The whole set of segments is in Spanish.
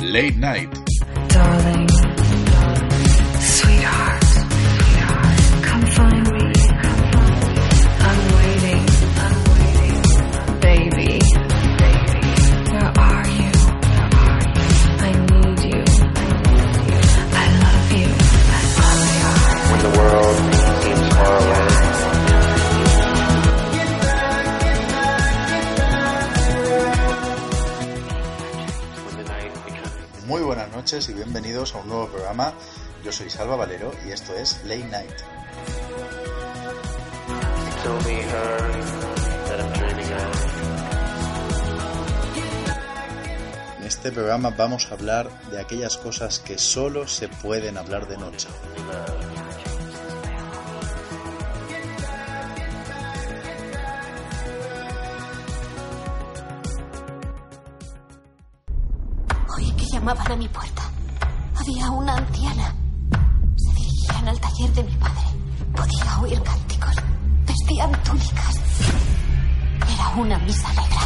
Late Night. Darling, noches y bienvenidos a un nuevo programa. Yo soy Salva Valero y esto es Late Night. En este programa vamos a hablar de aquellas cosas que solo se pueden hablar de noche. Llamaban a mi puerta. Había una anciana. Se dirigían al taller de mi padre. Podía oír cánticos. Vestían túnicas. Era una misa negra.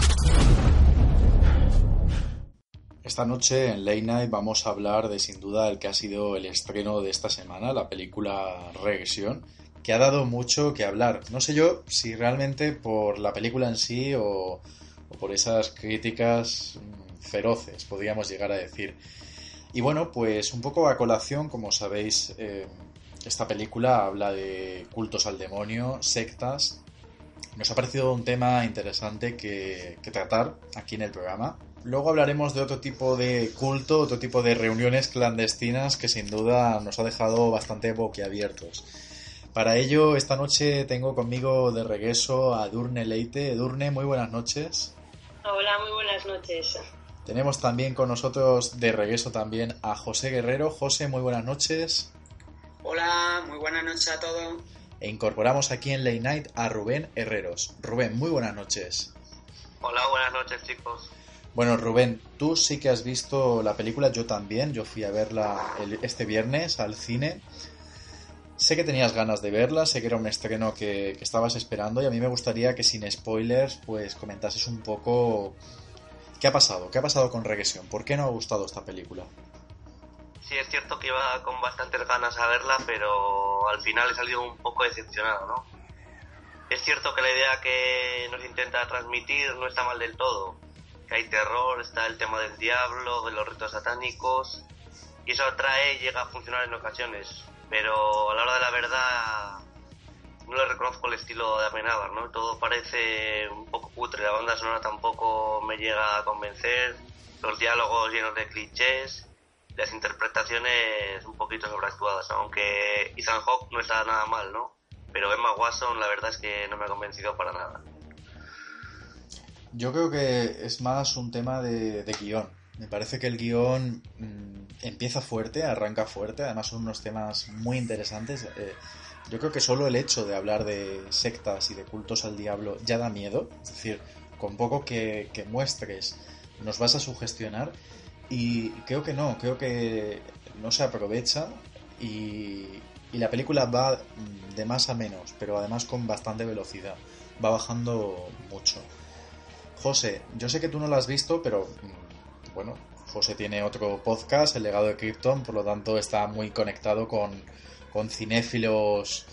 Esta noche en Late Night vamos a hablar de sin duda el que ha sido el estreno de esta semana, la película Regresión, que ha dado mucho que hablar. No sé yo si realmente por la película en sí o, o por esas críticas feroces, podríamos llegar a decir. Y bueno, pues un poco a colación, como sabéis, eh, esta película habla de cultos al demonio, sectas. Nos ha parecido un tema interesante que, que tratar aquí en el programa. Luego hablaremos de otro tipo de culto, otro tipo de reuniones clandestinas que sin duda nos ha dejado bastante boquiabiertos. Para ello, esta noche tengo conmigo de regreso a Durne Leite. Durne, muy buenas noches. Hola, muy buenas noches. Tenemos también con nosotros de regreso también a José Guerrero. José, muy buenas noches. Hola, muy buenas noches a todos. E incorporamos aquí en Late Night a Rubén Herreros. Rubén, muy buenas noches. Hola, buenas noches, chicos. Bueno, Rubén, tú sí que has visto la película, yo también. Yo fui a verla el- este viernes al cine. Sé que tenías ganas de verla, sé que era un estreno que, que estabas esperando y a mí me gustaría que sin spoilers pues comentases un poco qué ha pasado, qué ha pasado con Regresión, por qué no ha gustado esta película. Sí, es cierto que iba con bastantes ganas a verla, pero al final he salido un poco decepcionado, ¿no? Es cierto que la idea que nos intenta transmitir no está mal del todo. Que hay terror, está el tema del diablo, de los ritos satánicos, y eso atrae y llega a funcionar en ocasiones. Pero a la hora de la verdad no le reconozco el estilo de Amenábar, ¿no? Todo parece un poco cutre, la banda sonora tampoco me llega a convencer, los diálogos llenos de clichés, las interpretaciones un poquito sobreactuadas, aunque Ethan Hawke no está nada mal, ¿no? Pero Emma Watson la verdad es que no me ha convencido para nada. Yo creo que es más un tema de, de guion. Me parece que el guion mm, empieza fuerte, arranca fuerte, además son unos temas muy interesantes. Eh, yo creo que solo el hecho de hablar de sectas y de cultos al diablo ya da miedo. Es decir, con poco que, muestres nos vas a sugestionar. Y creo que no, creo que no se aprovecha y, y la película va de más a menos, pero además con bastante velocidad. Va bajando mucho. José, yo sé que tú no la has visto, pero mm, bueno, José tiene otro podcast, El legado de Krypton, por lo tanto está muy conectado con, con cinéfilos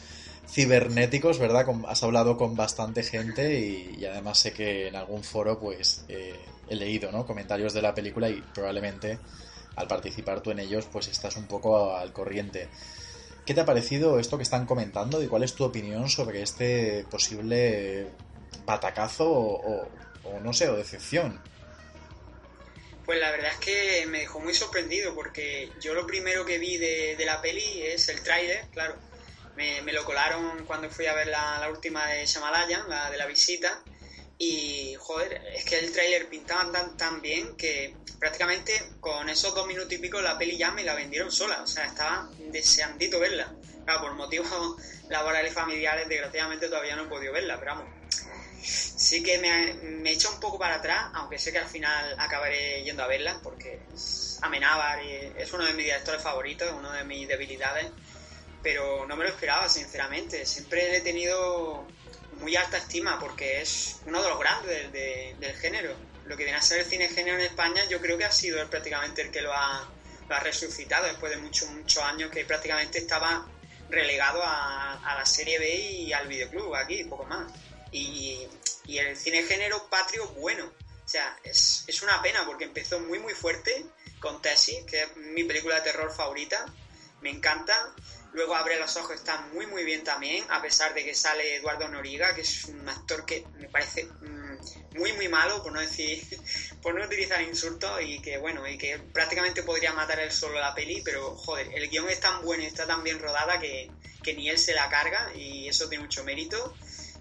cibernéticos, ¿verdad? Con- has hablado con bastante gente y, además sé que en algún foro pues eh, he leído, ¿no? Comentarios de la película y probablemente al participar tú en ellos pues estás un poco al corriente. ¿Qué te ha parecido esto que están comentando y cuál es tu opinión sobre este posible batacazo o, o- o no sé, o decepción? Pues la verdad es que me dejó muy sorprendido porque yo lo primero que vi de, de la peli es el tráiler, claro. Me, me lo colaron cuando fui a ver la, la última de Shamalayan, la de la visita. Y joder, es que el tráiler pintaba tan, tan bien que prácticamente con esos dos minutos y pico la peli ya me la vendieron sola. O sea, estaba deseandito verla. Claro, por motivos laborales familiares, desgraciadamente todavía no he podido verla, pero vamos, sí que me, me echa un poco para atrás, aunque sé que al final acabaré yendo a verla, porque Amenábar es uno de mis directores favoritos, una de mis debilidades, pero no me lo esperaba, sinceramente. Siempre he tenido muy alta estima porque es uno de los grandes del, de- del género. lo que viene a ser el cine género en España, yo creo que ha sido él prácticamente el que lo ha, lo ha resucitado después de muchos, muchos años que prácticamente estaba relegado a, a la serie B y al videoclub aquí, poco más. Y, y el cine género patrio bueno. O sea, es, es una pena porque empezó muy muy fuerte con Tessie, que es mi película de terror favorita. Me encanta. Luego Abre los ojos está muy muy bien también, a pesar de que sale Eduardo Noriga, que es un actor que me parece mm, muy muy malo, por no decir, por no utilizar insultos, y que bueno, y que prácticamente podría matar él solo la peli, pero joder, el guion es tan bueno y está tan bien rodada que, que ni él se la carga, y eso tiene mucho mérito.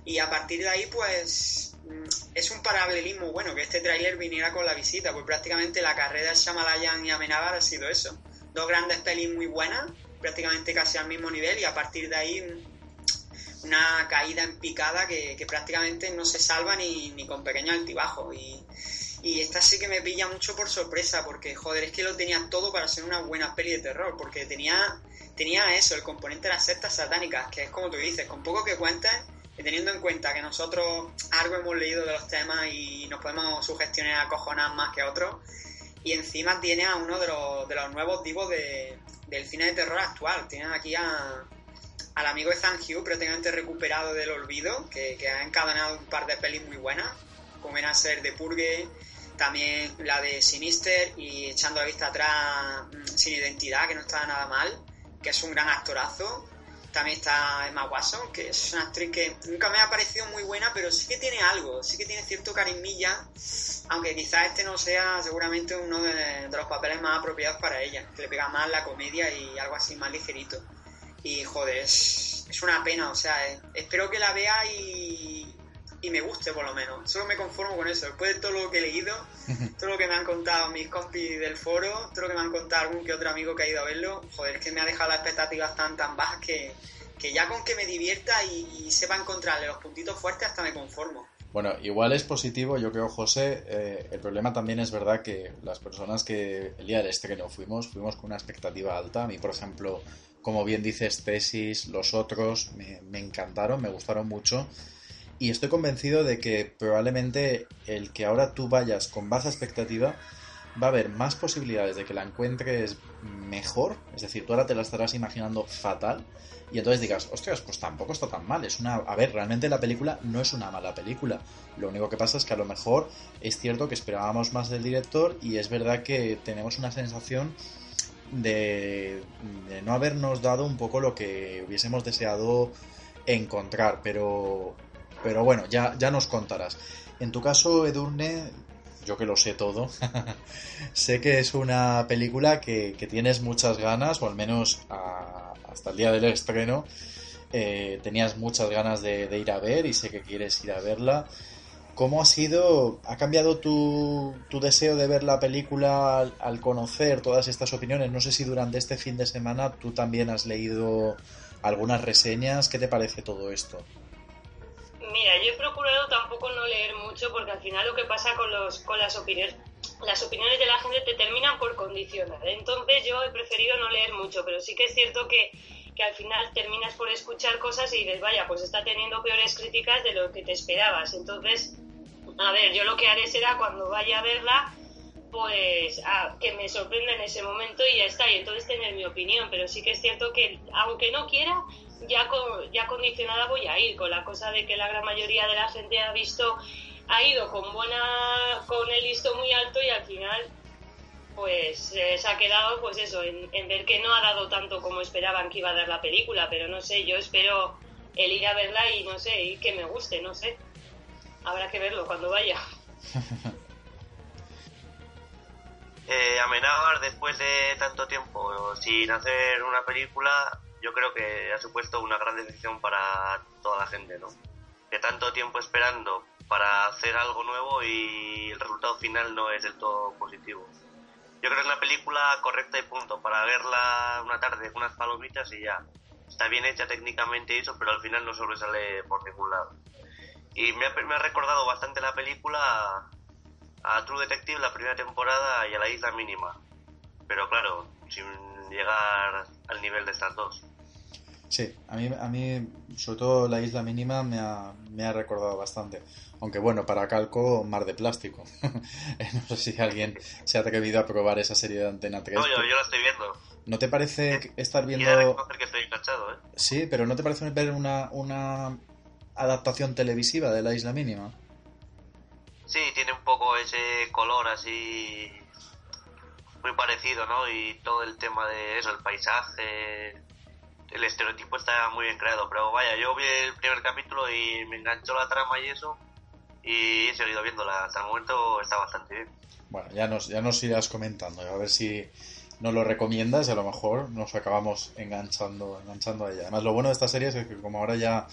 Y a partir de ahí, pues mm, es un paralelismo bueno que este tráiler viniera con la visita, pues prácticamente la carrera de Shyamalan y Amenábar ha sido eso. Dos grandes pelis muy buenas, prácticamente casi al mismo nivel, y a partir de ahí mm, una caída en picada que, que prácticamente no se salva ni, ni con pequeños altibajos. Y, y esta sí que me pilla mucho por sorpresa, porque joder, es que lo tenía todo para ser una buena peli de terror, porque tenía, tenía eso, el componente de las sectas satánicas, que es como tú dices, con poco que cuentes y teniendo en cuenta que nosotros algo hemos leído de los temas y nos podemos sugestionar acojonar más que otros, y encima tiene a uno de los, de los nuevos divos de, del cine de terror actual. Tienen aquí a, al amigo de Zhang Hugh, prácticamente recuperado del olvido, que, que ha encadenado un par de pelis muy buenas, como viene a ser The Purge, también la de Sinister y echando la vista atrás mm, Sin Identidad, que no está nada mal, que es un gran actorazo. También está Emma Watson, que es una actriz que nunca me ha parecido muy buena, pero sí que tiene algo, sí que tiene cierto carismilla, aunque quizás este no sea seguramente uno de, los papeles más apropiados para ella, que le pega más la comedia y algo así más ligerito. Y joder, es, es una pena, o sea, eh, espero que la vea y, y me guste por lo menos. Solo me conformo con eso. Después de todo lo que he leído, todo lo que me han contado mis compis del foro, todo lo que me han contado algún que otro amigo que ha ido a verlo, joder, es que me ha dejado las expectativas tan tan bajas que, que ya con que me divierta y, y sepa encontrarle los puntitos fuertes hasta me conformo. Bueno, igual es positivo, yo creo, José. eh, el problema también es verdad que las personas que el día del estreno fuimos, fuimos con una expectativa alta. A mí, por ejemplo, como bien dices, Tesis, los otros, me, me encantaron, me gustaron mucho. Y estoy convencido de que probablemente el que ahora tú vayas con baja expectativa va a haber más posibilidades de que la encuentres mejor. Es decir, tú ahora te la estarás imaginando fatal. Y entonces digas, ostras, pues tampoco está tan mal. Es una. A ver, realmente la película no es una mala película. Lo único que pasa es que a lo mejor es cierto que esperábamos más del director y es verdad que tenemos una sensación de, de no habernos dado un poco lo que hubiésemos deseado encontrar. Pero. Pero bueno, ya, ya nos contarás. En tu caso, Edurne, yo que lo sé todo, sé que es una película que, tienes muchas ganas, o al menos hasta el día del estreno, eh, tenías muchas ganas de, de ir a ver y sé que quieres ir a verla. ¿Cómo ha sido, ha cambiado tu, tu deseo de ver la película al, al conocer todas estas opiniones? No sé si durante este fin de semana tú también has leído algunas reseñas. ¿Qué te parece todo esto? Mira, yo he procurado tampoco no leer mucho porque al final lo que pasa con, los, con las opiniones las opiniones de la gente te terminan por condicionar. Entonces yo he preferido no leer mucho, pero sí que es cierto que, que al final terminas por escuchar cosas y dices, vaya, pues está teniendo peores críticas de lo que te esperabas. Entonces, a ver, yo lo que haré será cuando vaya a verla, pues a- que me sorprenda en ese momento y ya está, y entonces tener mi opinión. Pero sí que es cierto que, aunque no quiera, ya, con- ya condicionada voy a ir, con la cosa de que la gran mayoría de la gente ha visto, ha ido con buena, con el listo muy alto y al final pues eh, se ha quedado pues eso, en, en ver que no ha dado tanto como esperaban que iba a dar la película, pero no sé, yo espero el ir a verla y no sé, y que me guste, no sé. Habrá que verlo cuando vaya. Eh, Amenábar, después de tanto tiempo sin hacer una película, yo creo que ha supuesto una gran decepción para toda la gente, ¿no? De tanto tiempo esperando para hacer algo nuevo y el resultado final no es del todo positivo. Yo creo que es una película correcta y punto, para verla una tarde con unas palomitas y ya. Está bien hecha técnicamente eso, pero al final no sobresale por ningún lado. Y me ha, me ha recordado bastante la película a True Detective la primera temporada y a la Isla Mínima. Pero claro, sin llegar al nivel de estas dos. Sí, a mí, a mí, sobre todo la isla mínima me ha, me ha recordado bastante. Aunque bueno, para calco, mar de plástico. no sé si alguien se ha atrevido a probar esa serie de Antena 3. No, yo, yo la estoy viendo. ¿No te parece estar Y viendo... reconocer que estoy enganchado, ¿eh? Sí, pero ¿no te parece ver una, una adaptación televisiva de la isla mínima? Sí, tiene un poco ese color así muy parecido, ¿no? Y todo el tema de eso, el paisaje, el estereotipo está muy bien creado. Pero vaya, yo vi el primer capítulo y me enganchó la trama y eso. Y he seguido viéndola. Hasta el momento está bastante bien. Bueno, ya nos, ya nos irás comentando, a ver si nos lo recomiendas y a lo mejor nos acabamos enganchando, enganchando a ella. Además, lo bueno de esta serie es que como ahora ya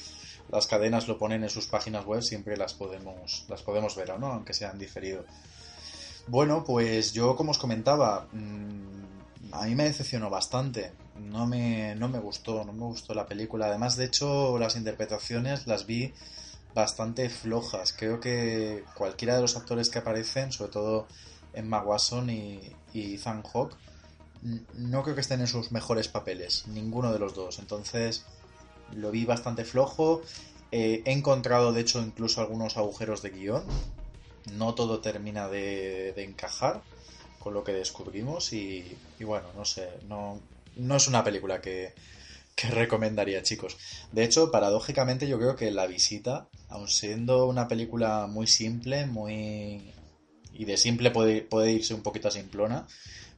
las cadenas lo ponen en sus páginas web, siempre las podemos, las podemos ver, ¿no? Aunque sean diferido. Bueno, pues yo como os comentaba, mm, a mí me decepcionó bastante. No me, no me gustó, no me gustó la película. Además, de hecho, las interpretaciones las vi bastante flojas. Creo que cualquiera de los actores que aparecen, sobre todo Emma Watson y, y Ethan Hawke, no creo que estén en sus mejores papeles, ninguno de los dos. Entonces lo vi bastante flojo. Eh, he encontrado, de hecho, incluso algunos agujeros de guion. No todo termina de, de encajar con lo que descubrimos y, y bueno, no sé, no, no es una película que, que recomendaría, chicos. De hecho, paradójicamente yo creo que La Visita, aun siendo una película muy simple, muy... y de simple puede, irse un poquito a simplona,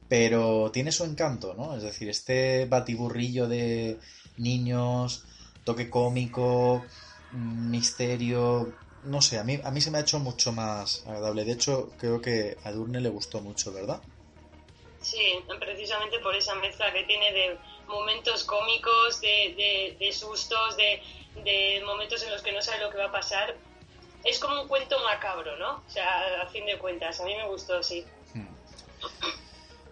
pero tiene su encanto, ¿no? Es decir, este batiburrillo de niños, toque cómico, mm, misterio, no sé, a mí, a mí se me ha hecho mucho más agradable. De hecho, creo que a Durne le gustó mucho, ¿verdad? Sí, precisamente por esa mezcla que tiene de momentos cómicos, de, de, de sustos, de, de momentos en los que no sabe lo que va a pasar. Es como un cuento macabro, ¿no? O sea, a fin de cuentas, a mí me gustó, sí.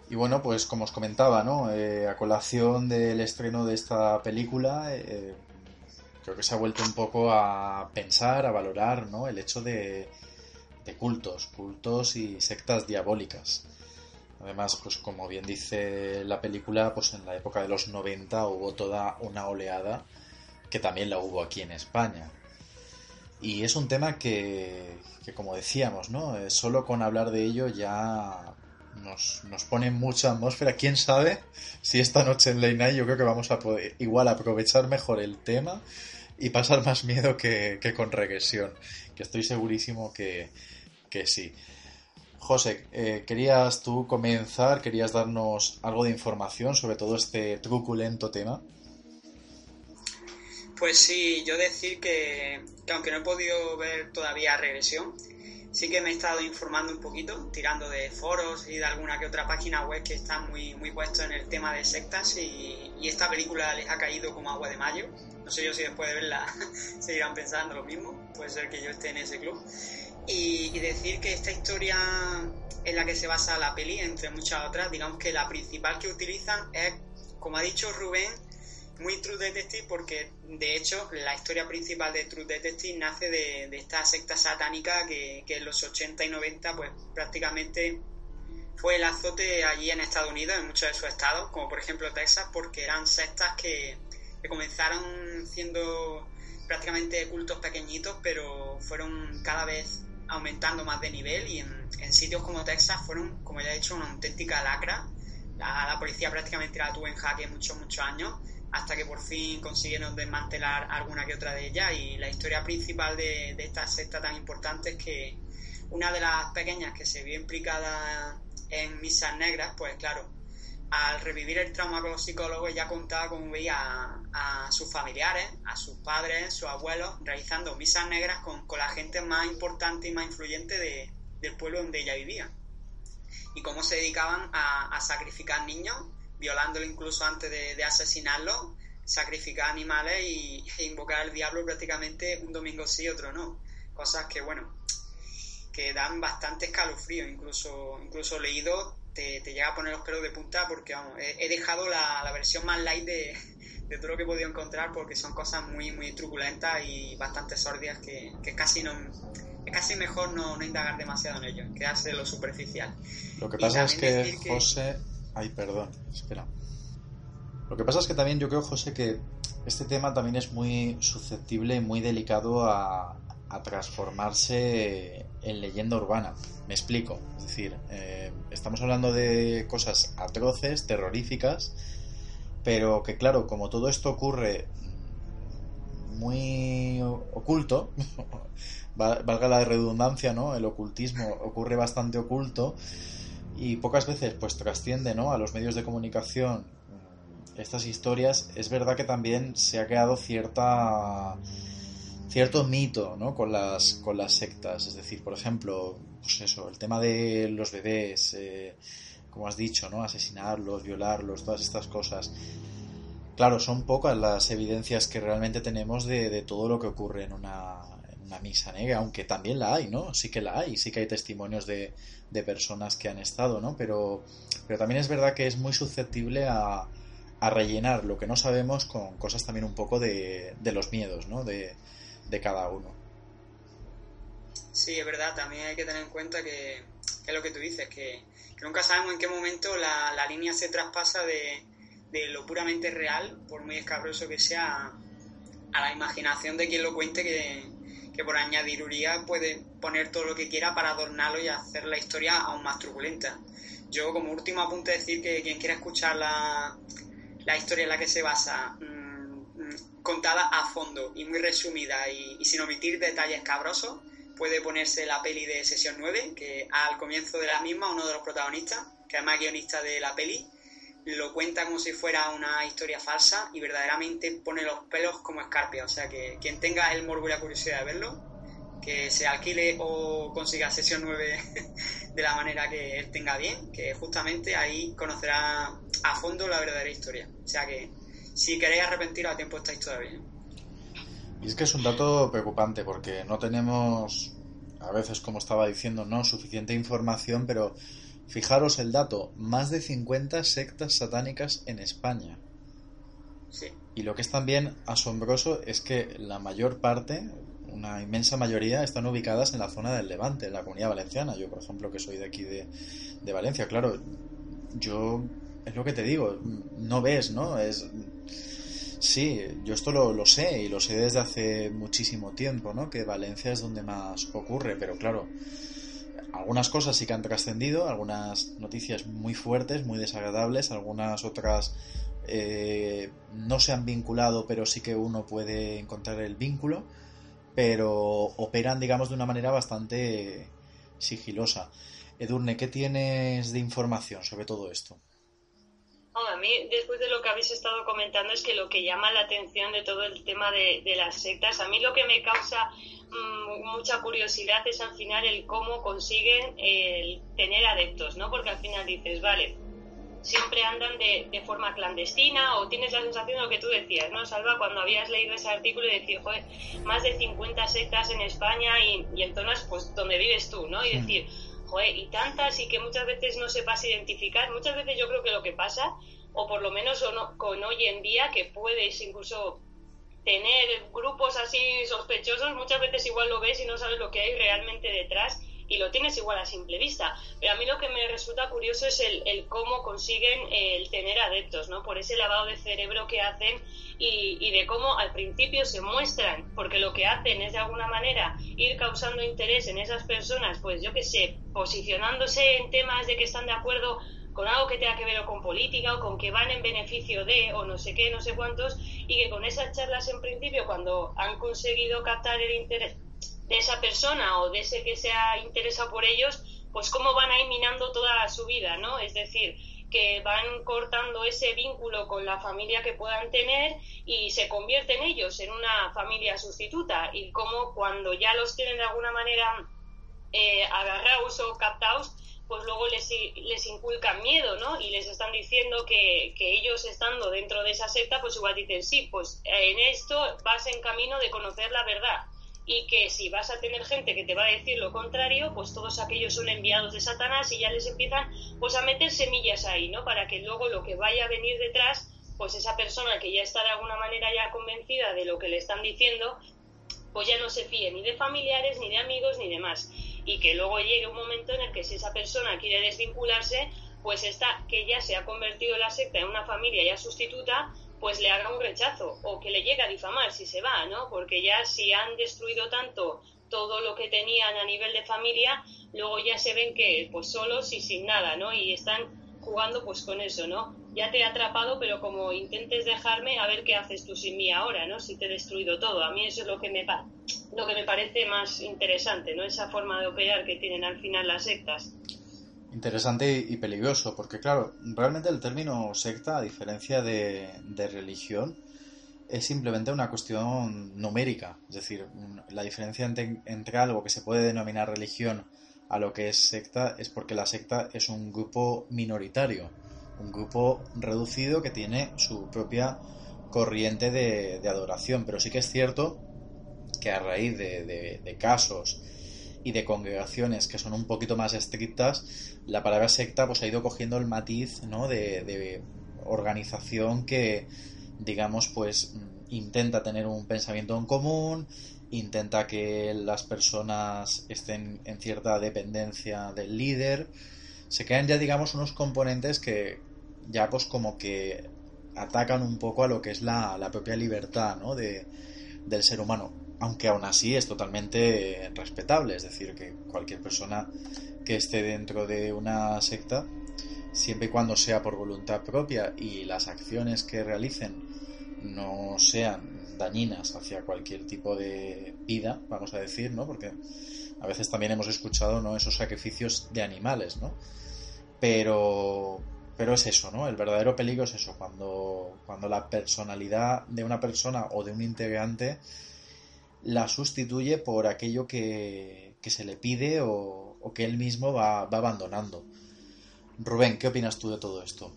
Y bueno, pues como os comentaba, ¿no? Eh, a colación del estreno de esta película, eh, creo que se ha vuelto un poco a pensar, a valorar, ¿no? El hecho de, de cultos, cultos y sectas diabólicas. Además, pues como bien dice la película, pues en la época de los 90 hubo toda una oleada que también la hubo aquí en España. Y es un tema que, que como decíamos, ¿no? Eh, solo con hablar de ello ya nos, nos pone mucha atmósfera. ¿Quién sabe si esta noche en Late Night yo creo que vamos a poder igual aprovechar mejor el tema y pasar más miedo que, que con regresión? Que estoy segurísimo que, que sí. José, eh, querías tú comenzar, querías darnos algo de información sobre todo este truculento tema. Pues sí, yo decir que, que aunque no he podido ver todavía regresión, sí que me he estado informando un poquito, tirando de foros y de alguna que otra página web que están muy, muy puestos en el tema de sectas y, y esta película les ha caído como agua de mayo. No sé yo si después de verla seguirán pensando lo mismo, puede ser que yo esté en ese club. Y, decir que esta historia en la que se basa la peli, entre muchas otras, digamos que la principal que utilizan es, como ha dicho Rubén, muy True Detective porque de hecho la historia principal de True Detective nace de, de esta secta satánica que, que, en los 80 y 90 pues prácticamente fue el azote allí en Estados Unidos, en muchos de sus estados, como por ejemplo Texas, porque eran sectas que, que comenzaron siendo prácticamente cultos pequeñitos, pero fueron cada vez aumentando más de nivel y en, sitios como Texas fueron, como ya he dicho, una auténtica lacra. La, la policía prácticamente la tuvo en jaque muchos, muchos años hasta que por fin consiguieron desmantelar alguna que otra de ellas y la historia principal de, de, esta secta tan importante es que una de las pequeñas que se vio implicada en misas negras, pues claro, al revivir el trauma con los psicólogos ya contaba cómo veía a, sus familiares, a sus padres, sus abuelos, realizando misas negras con, con la gente más importante y más influyente de, del pueblo donde ella vivía. Y cómo se dedicaban a, a sacrificar niños violándolo incluso antes de, de asesinarlo, sacrificar animales y, e invocar al diablo prácticamente un domingo sí, otro no. Cosas que, bueno, que dan bastante escalofrío, incluso, incluso leído te, te llega a poner los pelos de punta porque, vamos, he, he dejado la, la, versión más light de, de, todo lo que he podido encontrar porque son cosas muy, muy truculentas y bastante sordias que, que casi no... Es casi mejor no, no indagar demasiado en ello, quedarse en lo superficial. Lo que pasa es que, que José Ay, perdón, espera. Lo que pasa es que también yo creo, José, que este tema también es muy susceptible y muy delicado a, a transformarse en leyenda urbana. Me explico. Es decir, eh, estamos hablando de cosas atroces, terroríficas, pero que claro, como todo esto ocurre muy oculto, val- valga la redundancia, ¿no? El ocultismo ocurre bastante oculto y pocas veces pues trasciende, ¿no? A los medios de comunicación mm, estas historias. Es verdad que también se ha creado cierta cierto mito, ¿no? Con las con las sectas, es decir, por ejemplo, pues eso, el tema de los bebés, eh, como has dicho, ¿no? Asesinarlos, violarlos, todas estas cosas. Claro, son pocas las evidencias que realmente tenemos de, de todo lo que ocurre en una, en una misa negra, aunque también la hay, ¿no? Sí que la hay, sí que hay testimonios de, de personas que han estado, ¿no? Pero, pero también es verdad que es muy susceptible a, a rellenar lo que no sabemos con cosas también un poco de, de los miedos, ¿no? De, de cada uno. Sí, es verdad, también hay que tener en cuenta que, que es lo que tú dices, que, nunca sabemos en qué momento la, la línea se traspasa de, de lo puramente real, por muy escabroso que sea, a la imaginación de quien lo cuente, que, que por añadiduría puede poner todo lo que quiera para adornarlo y hacer la historia aún más truculenta. Yo, como último apunte, decir que quien quiera escuchar la, la historia en la que se basa, mm, contada a fondo y muy resumida y, sin omitir detalles cabrosos, puede ponerse la peli de Sesión 9, que al comienzo de la misma uno de los protagonistas, que además es guionista de la peli, lo cuenta como si fuera una historia falsa y verdaderamente pone los pelos como escarpia. O sea que quien tenga el morbo y la curiosidad de verlo, que se alquile o consiga Sesión 9 de la manera que él tenga bien, que justamente ahí conocerá a fondo la verdadera historia. O sea que si queréis arrepentiros a tiempo estáis todavía. Y es que es un dato preocupante porque no tenemos, a veces como estaba diciendo, no suficiente información, pero fijaros el dato, más de 50 sectas satánicas en España. Sí. Y lo que es también asombroso es que la mayor parte, una inmensa mayoría, están ubicadas en la zona del Levante, en la comunidad valenciana. Yo, por ejemplo, que soy de aquí de, de Valencia, claro, yo es lo que te digo, no ves, ¿no? Es sí, yo esto lo, sé y lo sé desde hace muchísimo tiempo, ¿no? Que Valencia es donde más ocurre, pero claro, algunas cosas sí que han trascendido, algunas noticias muy fuertes, muy desagradables, algunas otras eh, no se han vinculado, pero sí que uno puede encontrar el vínculo, pero operan, digamos, de una manera bastante sigilosa. Edurne, ¿qué tienes de información sobre todo esto? A mí, después de lo que habéis estado comentando, es que lo que llama la atención de todo el tema de, de las sectas, a mí lo que me causa mmm, mucha curiosidad es al final el cómo consiguen el tener adeptos, ¿no? Porque al final dices, vale, siempre andan de, de, forma clandestina o tienes la sensación de lo que tú decías, ¿no, Salva? Cuando habías leído ese artículo y decir, joder, más de 50 sectas en España y, y en zonas pues donde vives tú, ¿no? Y decir, joder, y tantas y que muchas veces no sepas identificar, muchas veces yo creo que lo que pasa, o por lo menos con hoy en día, que puedes incluso tener grupos así sospechosos, muchas veces igual lo ves y no sabes lo que hay realmente detrás y lo tienes igual a simple vista. Pero a mí lo que me resulta curioso es el, el cómo consiguen el tener adeptos, ¿no? Por ese lavado de cerebro que hacen y, y, de cómo al principio se muestran, porque lo que hacen es de alguna manera ir causando interés en esas personas, pues yo qué sé, posicionándose en temas de que están de acuerdo con algo que tenga que ver o con política o con que van en beneficio de o no sé qué, no sé cuántos, y que con esas charlas en principio, cuando han conseguido captar el interés de esa persona o de ese que se ha interesado por ellos, pues cómo van a ir minando toda su vida, ¿no? Es decir, que van cortando ese vínculo con la familia que puedan tener y se convierten ellos en una familia sustituta y cómo cuando ya los tienen de alguna manera eh, agarrados o captados, pues luego les, les inculcan miedo, ¿no? Y les están diciendo que, que, ellos estando dentro de esa secta, pues igual dicen, sí, pues en esto vas en camino de conocer la verdad y que si vas a tener gente que te va a decir lo contrario, pues todos aquellos son enviados de Satanás y ya les empiezan pues a meter semillas ahí, ¿no? Para que luego lo que vaya a venir detrás, pues esa persona que ya está de alguna manera ya convencida de lo que le están diciendo, pues ya no se fíe ni de familiares, ni de amigos, ni demás. Y que luego llegue un momento en el que si esa persona quiere desvincularse, pues está que ya se ha convertido la secta en una familia ya sustituta, pues le haga un rechazo o que le llegue a difamar si se va, ¿no? Porque ya si han destruido tanto todo lo que tenían a nivel de familia, luego ya se ven que pues solos y sin nada, ¿no? Y están jugando pues con eso, ¿no? Ya te he atrapado, pero como intentes dejarme, a ver qué haces tú sin mí ahora, ¿no? Si te he destruido todo. A mí eso es lo que me, lo que me parece más interesante, ¿no? Esa forma de operar que tienen al final las sectas. Interesante y peligroso, porque claro, realmente el término secta, a diferencia de, de religión, es simplemente una cuestión numérica. Es decir, la diferencia entre, entre, algo que se puede denominar religión a lo que es secta es porque la secta es un grupo minoritario, un grupo reducido que tiene su propia corriente de, de adoración. Pero sí que es cierto que a raíz de, de, de casos y de congregaciones que son un poquito más estrictas, la palabra secta pues ha ido cogiendo el matiz ¿no? de, de organización que, digamos, pues intenta tener un pensamiento en común, intenta que las personas estén en cierta dependencia del líder. Se crean ya, digamos, unos componentes que ya pues como que atacan un poco a lo que es la, la propia libertad ¿no? de, del ser humano aunque aún así es totalmente respetable, es decir, que cualquier persona que esté dentro de una secta, siempre y cuando sea por voluntad propia y las acciones que realicen no sean dañinas hacia cualquier tipo de vida, vamos a decir, ¿no? Porque a veces también hemos escuchado, ¿no? Esos sacrificios de animales, ¿no? Pero, pero es eso, ¿no? El verdadero peligro es eso, cuando, cuando la personalidad de una persona o de un integrante la sustituye por aquello que, que se le pide o, o, que él mismo va, va abandonando. Rubén, ¿qué opinas tú de todo esto?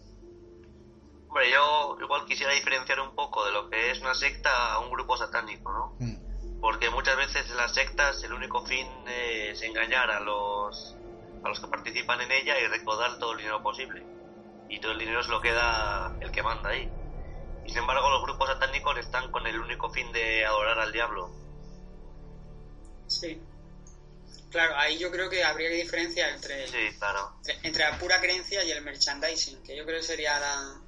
Hombre, yo igual quisiera diferenciar un poco de lo que es una secta a un grupo satánico, ¿no? Mm. Porque muchas veces en las sectas el único fin es engañar a los, a los que participan en ella y recaudar todo el dinero posible. Y todo el dinero se lo queda el que manda ahí. Y sin embargo los grupos satánicos están con el único fin de adorar al diablo. Sí. Claro, ahí yo creo que habría que diferenciar entre, sí, claro. entre, entre, la pura creencia y el merchandising, que yo creo que sería la,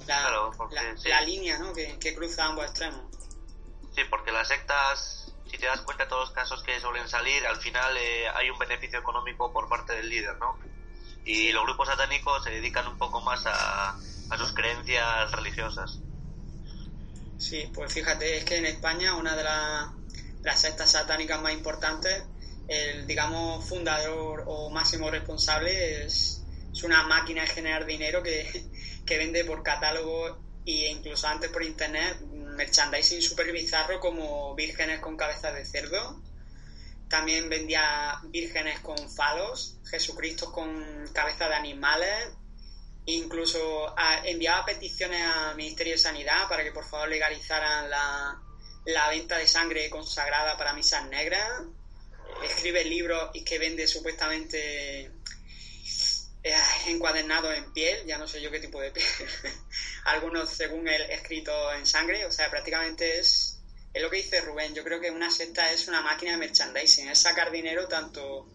la, claro, porque, la, sí. la línea ¿no? que, que, cruza ambos extremos. Sí, porque las sectas, si te das cuenta de todos los casos que suelen salir, al final eh, hay un beneficio económico por parte del líder, ¿no? Y sí. los grupos satánicos se dedican un poco más a, a sus creencias religiosas. Sí, pues fíjate, es que en España una de las las sectas satánicas más importantes, el, digamos, fundador o máximo responsable es, es una máquina de generar dinero que, que, vende por catálogo e incluso antes por internet merchandising súper bizarro como vírgenes con cabezas de cerdo. También vendía vírgenes con falos, Jesucristo con cabezas de animales. Incluso a, enviaba peticiones al Ministerio de Sanidad para que por favor legalizaran la, la venta de sangre consagrada para misas negras, escribe libros y que vende supuestamente eh, encuadernados en piel, ya no sé yo qué tipo de piel, algunos según él escrito en sangre, o sea, prácticamente es, es lo que dice Rubén, yo creo que una secta es una máquina de merchandising, es sacar dinero tanto,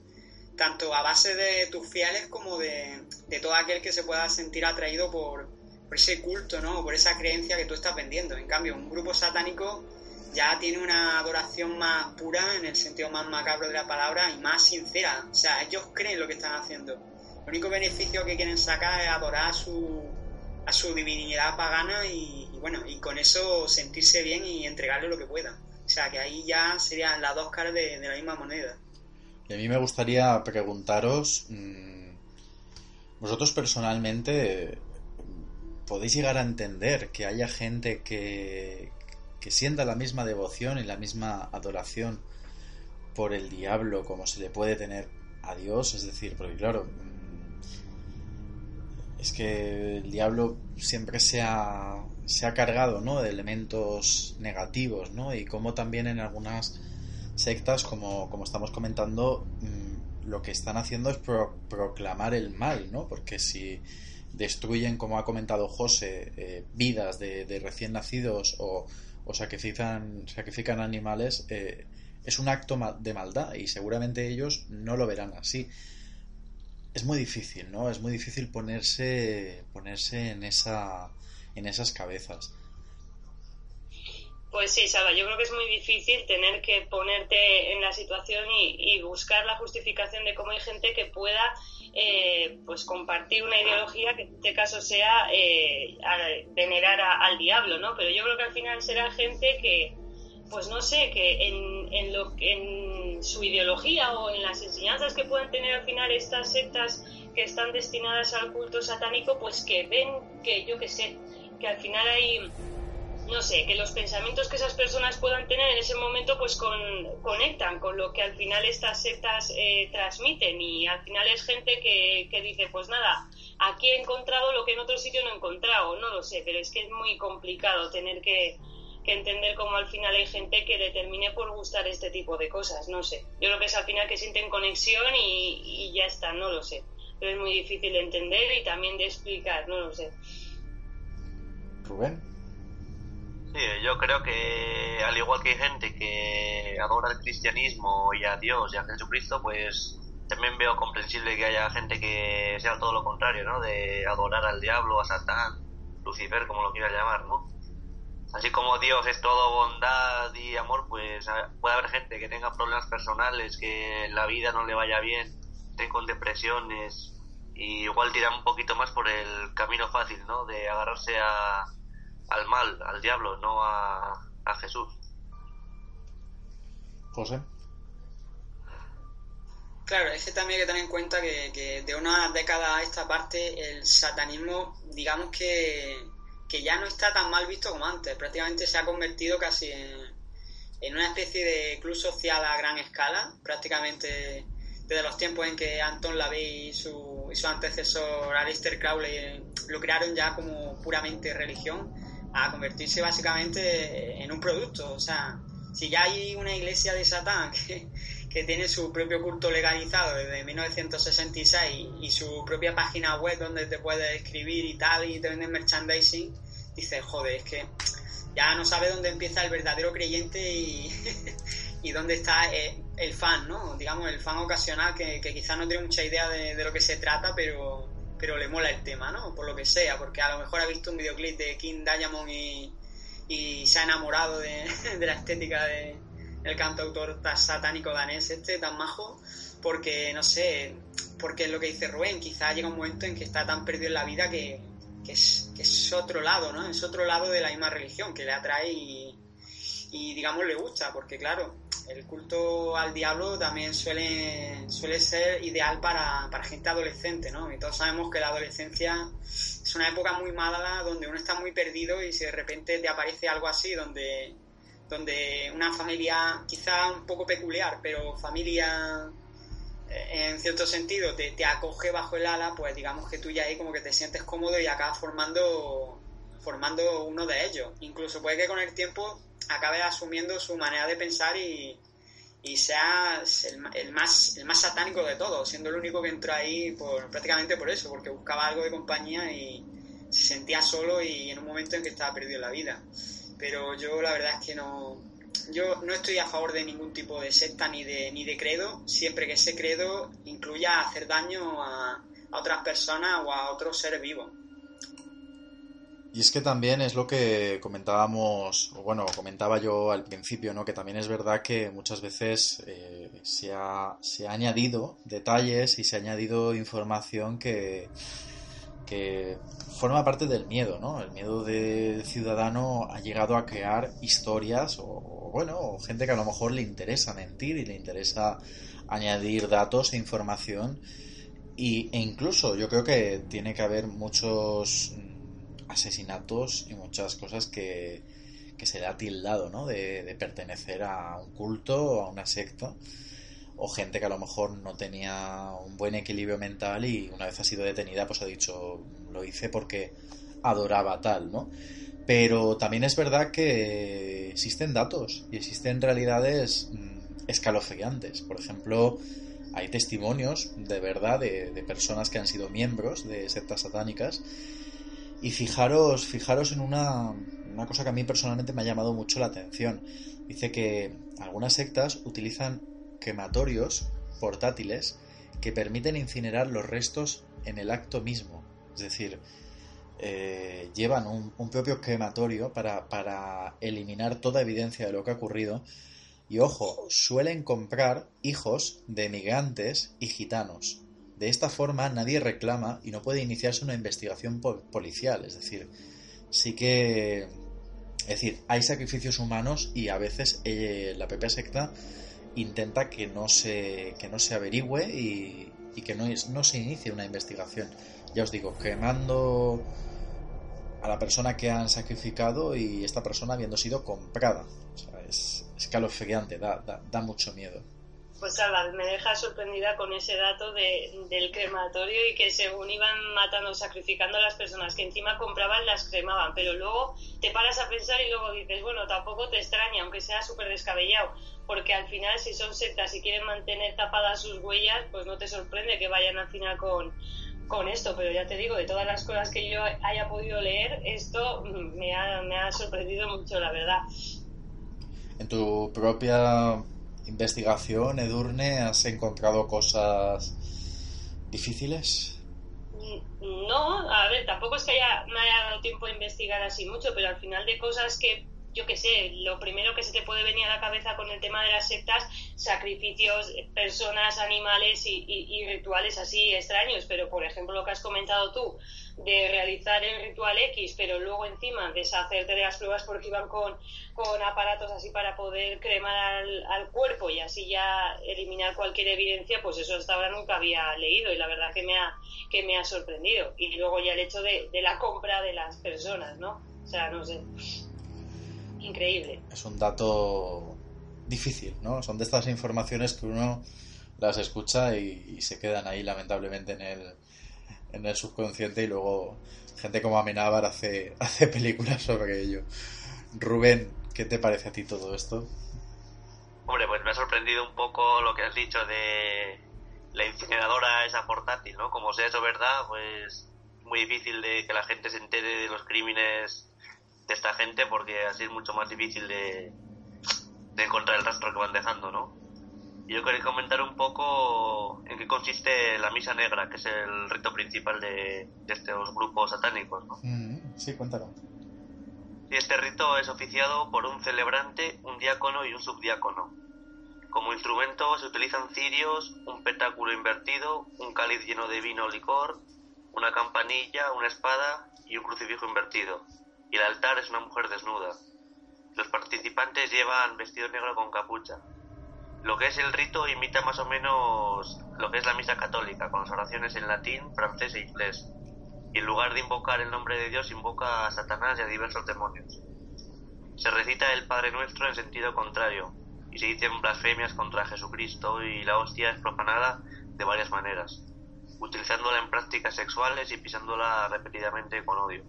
tanto a base de tus fieles como de, de todo aquel que se pueda sentir atraído por, por ese culto, ¿no? Por esa creencia que tú estás vendiendo. En cambio, un grupo satánico ya tiene una adoración más pura en el sentido más macabro de la palabra y más sincera. O sea, ellos creen lo que están haciendo. El único beneficio que quieren sacar es adorar a su, a su divinidad pagana y, bueno, y con eso sentirse bien y entregarle lo que puedan. O sea, que ahí ya serían las dos caras de, de la misma moneda. Y a mí me gustaría preguntaros, mmm, vosotros personalmente podéis llegar a entender que haya gente que, que sienta la misma devoción y la misma adoración por el diablo como se le puede tener a Dios, es decir, porque claro, es que el diablo siempre se ha, se ha cargado ¿no? de elementos negativos, ¿no? Y como también en algunas sectas, como, como estamos comentando, lo que están haciendo es pro, proclamar el mal, ¿no? Porque si destruyen, como ha comentado José, eh, vidas de, recién nacidos o, o sacrifican, sacrifican animales, eh, es un acto de maldad y seguramente ellos no lo verán así. Es muy difícil, ¿no? Es muy difícil ponerse, ponerse en, esa, en esas cabezas. Pues sí, Sara, yo creo que es muy difícil tener que ponerte en la situación y, buscar la justificación de cómo hay gente que pueda eh, pues compartir una ideología que en este caso sea eh, venerar al diablo, ¿no? Pero yo creo que al final será gente que, pues no sé, que en, en lo en su ideología o en las enseñanzas que puedan tener al final estas sectas que están destinadas al culto satánico, pues que ven que yo que sé, que al final hay no sé, que los pensamientos que esas personas puedan tener en ese momento pues con, conectan con lo que al final estas sectas eh, transmiten y al final es gente que, que dice pues nada, aquí he encontrado lo que en otro sitio no he encontrado, no lo sé, pero es que es muy complicado tener que, que entender cómo al final hay gente que le termine por gustar este tipo de cosas, no sé. Yo creo que es al final que sienten conexión y, y ya está, no lo sé. Pero es muy difícil de entender y también de explicar, no lo sé. Rubén. Sí, yo creo que al igual que hay gente que adora el cristianismo y a Dios y a Jesucristo, pues también veo comprensible que haya gente que sea todo lo contrario, ¿no? De adorar al diablo, a Satán, Lucifer, como lo quieras llamar, ¿no? Así como Dios es todo bondad y amor, pues a- puede haber gente que tenga problemas personales, que la vida no le vaya bien, estén con depresiones, y igual tiran un poquito más por el camino fácil, ¿no? De agarrarse a, al mal, al diablo, no a, a Jesús. José. Claro, es que también hay que tener en cuenta que, que de una década a esta parte el satanismo, digamos que, que ya no está tan mal visto como antes. Prácticamente se ha convertido casi en, en una especie de club social a gran escala. Prácticamente desde los tiempos en que Anton LaVey y su, y su antecesor Aleister Crowley lo crearon ya como puramente religión, a convertirse básicamente en un producto. O sea, si ya hay una iglesia de Satán que, que tiene su propio culto legalizado desde 1966 y su propia página web donde te puedes escribir y tal y te venden merchandising, dices, joder, es que ya no sabe dónde empieza el verdadero creyente y, y dónde está eh, el fan, ¿no? Digamos, el fan ocasional que, que quizás no tiene mucha idea de, de lo que se trata, pero, pero le mola el tema, ¿no? Por lo que sea, porque a lo mejor ha visto un videoclip de King Diamond y, y se ha enamorado de, de la estética de, del cantautor tan satánico danés este, tan majo, porque, no sé, porque es lo que dice Rubén, quizá llega un momento en que está tan perdido en la vida que, es, que es otro lado, ¿no? Es otro lado de la misma religión que le atrae y, y digamos, le gusta, porque claro, el culto al diablo también suele, suele ser ideal para, para gente adolescente, ¿no? Y todos sabemos que la adolescencia es una época muy mala donde uno está muy perdido y si de repente te aparece algo así, donde, donde una familia quizá un poco peculiar, pero familia eh, en cierto sentido te, te acoge bajo el ala, pues digamos que tú ya ahí como que te sientes cómodo y acabas formando formando uno de ellos. Incluso puede que con el tiempo acabe asumiendo su manera de pensar y, sea el, el más, el más satánico de todos, siendo el único que entró ahí por, prácticamente por eso, porque buscaba algo de compañía y se sentía solo y en un momento en que estaba perdido en la vida. Pero yo la verdad es que no, yo no estoy a favor de ningún tipo de secta ni de, ni de credo, siempre que ese credo incluya hacer daño a, a otras personas o a otros seres vivos. Y es que también es lo que comentábamos, o bueno, comentaba yo al principio, ¿no? Que también es verdad que muchas veces eh, se, ha, se ha añadido detalles y se ha añadido información que, que forma parte del miedo, ¿no? El miedo del ciudadano ha llegado a crear historias o, bueno, o gente que a lo mejor le interesa mentir y le interesa añadir datos e información y, e incluso yo creo que tiene que haber muchos asesinatos y muchas cosas que, que se le ha tildado, ¿no? De, de, pertenecer a un culto o a una secta. O gente que a lo mejor no tenía un buen equilibrio mental y una vez ha sido detenida, pues ha dicho, lo hice porque adoraba tal, ¿no? Pero también es verdad que existen datos y existen realidades escalofriantes. Por ejemplo, hay testimonios de verdad de, de personas que han sido miembros de sectas satánicas y fijaros, fijaros en una, una, cosa que a mí personalmente me ha llamado mucho la atención. Dice que algunas sectas utilizan quematorios portátiles que permiten incinerar los restos en el acto mismo. Es decir, eh, llevan un, un propio crematorio para, para eliminar toda evidencia de lo que ha ocurrido. Y ojo, suelen comprar hijos de migrantes y gitanos. De esta forma nadie reclama y no puede iniciarse una investigación po- policial. Es decir, sí que... Es decir, hay sacrificios humanos y a veces eh, la propia secta intenta que no se, que no se averigüe y, y que no, es- no se inicie una investigación. Ya os digo, quemando a la persona que han sacrificado y esta persona habiendo sido comprada. O sea, es escalofriante, da, da, da mucho miedo. Pues Alba, me deja sorprendida con ese dato de, del crematorio y que según iban matando, sacrificando a las personas que encima compraban, las cremaban. Pero luego te paras a pensar y luego dices, bueno, tampoco te extraña, aunque sea súper descabellado, porque al final si son sectas y quieren mantener tapadas sus huellas, pues no te sorprende que vayan al final con, con esto. Pero ya te digo, de todas las cosas que yo haya podido leer, esto me ha, me ha sorprendido mucho, la verdad. En tu propia investigación, Edurne, ¿has encontrado cosas difíciles? No, a ver, tampoco es que haya, me haya dado tiempo a investigar así mucho, pero al final de cosas que, yo qué sé, lo primero que se te puede venir a la cabeza con el tema de las sectas, sacrificios, personas, animales y, y- y rituales así extraños, pero por ejemplo lo que has comentado tú, de realizar el ritual X, pero luego encima deshacerte de las pruebas porque iban con, con aparatos así para poder cremar al, al cuerpo y así ya eliminar cualquier evidencia, pues eso hasta ahora nunca había leído y la verdad que me ha, que me ha sorprendido. Y luego ya el hecho de, de la compra de las personas, ¿no? O sea, no sé. Increíble. Es un dato difícil, ¿no? Son de estas informaciones que uno las escucha y, y se quedan ahí lamentablemente en el, en el subconsciente y luego gente como Amenábar hace, hace películas sobre ello. Rubén, ¿qué te parece a ti todo esto? Hombre, pues me ha sorprendido un poco lo que has dicho de la incineradora esa portátil, ¿no? Como sea eso verdad, pues muy difícil de que la gente se entere de los crímenes de esta gente porque así es mucho más difícil de, de encontrar el rastro que van dejando, ¿no? Yo quería comentar un poco en qué consiste la misa negra, que es el rito principal de, de estos grupos satánicos, ¿no? Mm, sí, cuéntalo. Y este rito es oficiado por un celebrante, un diácono y un subdiácono. Como instrumento se utilizan cirios, un pentáculo invertido, un cáliz lleno de vino o licor, una campanilla, una espada y un crucifijo invertido. Y el altar es una mujer desnuda. Los participantes llevan vestido negro con capucha. Lo que es el rito imita más o menos lo que es la misa católica, con las oraciones en latín, francés e inglés y en lugar de invocar el nombre de Dios invoca a Satanás y a diversos demonios. Se recita el Padre Nuestro en sentido contrario y se dicen blasfemias contra Jesucristo y la hostia es profanada de varias maneras, utilizándola en prácticas sexuales y pisándola repetidamente con odio.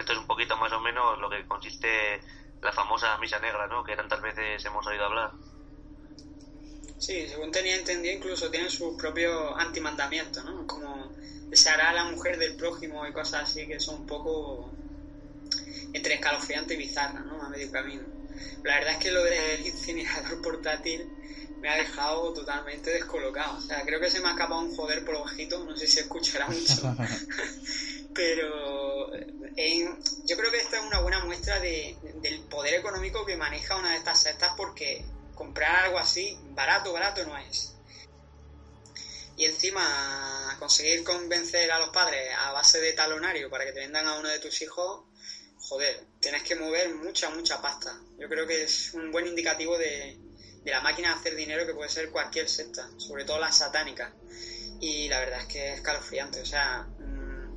Esto es un poquito más o menos lo que consiste la famosa misa negra, ¿no? Que tantas veces hemos oído hablar. Sí, según tenía entendido, incluso tienen sus propios antimandamientos, ¿no? Como deseará a la mujer del prójimo y cosas así que son un poco entre escalofriante y bizarra, ¿no? A medio camino. La verdad es que lo del incinerador portátil me ha dejado totalmente descolocado. O sea, creo que se me ha escapado un joder por ojito, no sé si escuchará mucho. Pero en- yo creo que esta es una buena muestra de- del poder económico que maneja una de estas sectas porque comprar algo así, barato, barato no es. Y encima conseguir convencer a los padres a base de talonario para que te vendan a uno de tus hijos, joder, tienes que mover mucha, mucha pasta. Yo creo que es un buen indicativo de, de la máquina de hacer dinero que puede ser cualquier secta, sobre todo las satánicas. Y la verdad es que es escalofriante, o sea, mm,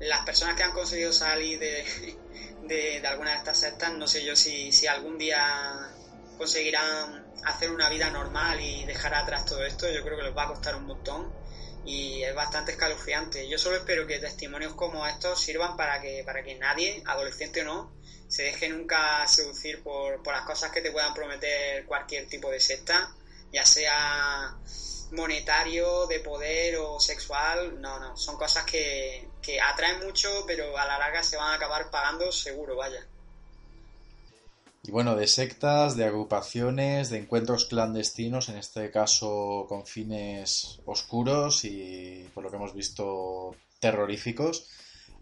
las personas que han conseguido salir de, de, de alguna de estas sectas, no sé yo si, si algún día conseguirán hacer una vida normal y dejar atrás todo esto, yo creo que les va a costar un montón y es bastante escalofriante. Yo solo espero que testimonios como estos sirvan para que, para que nadie, adolescente o no, se deje nunca seducir por, por las cosas que te puedan prometer cualquier tipo de secta, ya sea monetario, de poder o sexual, no, no, son cosas que, que atraen mucho, pero a la larga se van a acabar pagando seguro, vaya. Y bueno, de sectas, de agrupaciones, de encuentros clandestinos, en este caso con fines oscuros y, por lo que hemos visto, terroríficos,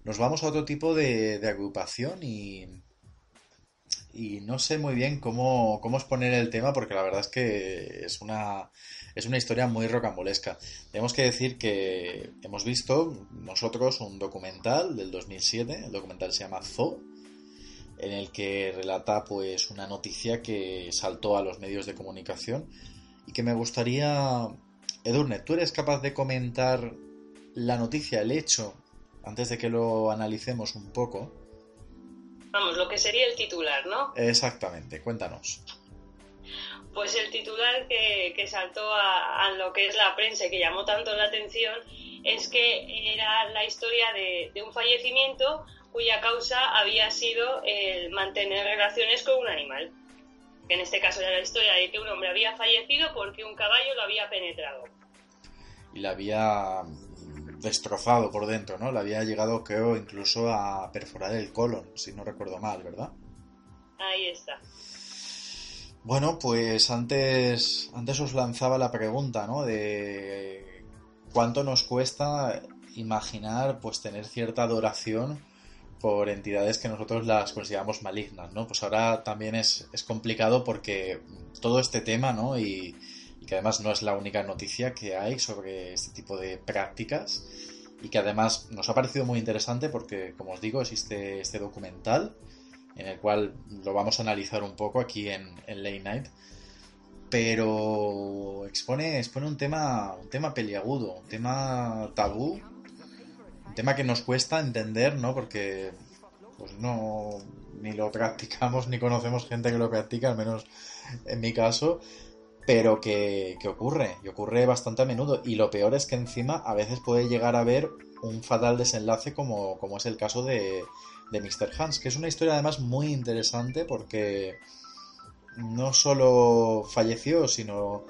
nos vamos a otro tipo de, agrupación y, y no sé muy bien cómo, cómo exponer el tema porque la verdad es que es una, es una historia muy rocambolesca. Tenemos que decir que hemos visto nosotros un documental del 2007, el documental se llama Zoo, en el que relata pues una noticia que saltó a los medios de comunicación y que me gustaría... Edurne, ¿tú eres capaz de comentar la noticia, el hecho, antes de que lo analicemos un poco? Vamos, lo que sería el titular, ¿no? Exactamente, cuéntanos. Pues el titular que, que saltó a, a lo que es la prensa y que llamó tanto la atención es que era la historia de, de un fallecimiento cuya causa había sido el mantener relaciones con un animal. Que en este caso era la historia de que un hombre había fallecido porque un caballo lo había penetrado. Y la había destrozado por dentro, ¿no? Le había llegado, creo, incluso a perforar el colon, si no recuerdo mal, ¿verdad? Ahí está. Bueno, pues antes, antes os lanzaba la pregunta, ¿no? De cuánto nos cuesta imaginar, pues, tener cierta adoración por entidades que nosotros las consideramos malignas, ¿no? Pues ahora también es, es complicado porque todo este tema, ¿no? Y, y, que además no es la única noticia que hay sobre este tipo de prácticas y que además nos ha parecido muy interesante porque, como os digo, existe este documental en el cual lo vamos a analizar un poco aquí en, en Late Night, pero expone, expone un tema, un tema peliagudo, un tema tabú tema que nos cuesta entender, ¿no? Porque pues no ni lo practicamos ni conocemos gente que lo practica, al menos en mi caso, pero que, que, ocurre, y ocurre bastante a menudo. Y lo peor es que encima a veces puede llegar a haber un fatal desenlace como, como es el caso de, de Mr. Hans, que es una historia además muy interesante porque no solo falleció, sino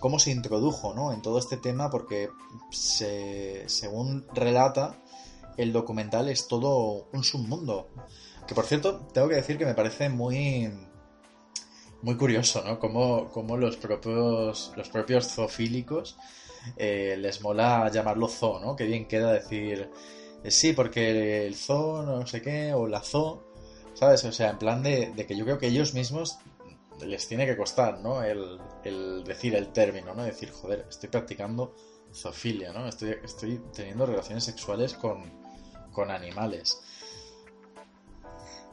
cómo se introdujo ¿no? en todo este tema, porque se, según relata, el documental es todo un submundo. Que por cierto, tengo que decir que me parece muy muy curioso, ¿no? Como, como los propios los propios zoofílicos eh, les mola llamarlo zoo, ¿no? Que bien queda decir eh, sí, porque el zoo, no sé qué, o la zoo, ¿sabes? O sea, en plan de, que yo creo que ellos mismos les tiene que costar, ¿no? El, el decir el término, ¿no? Decir, joder, estoy practicando zoofilia, ¿no? Estoy, estoy teniendo relaciones sexuales con, con animales.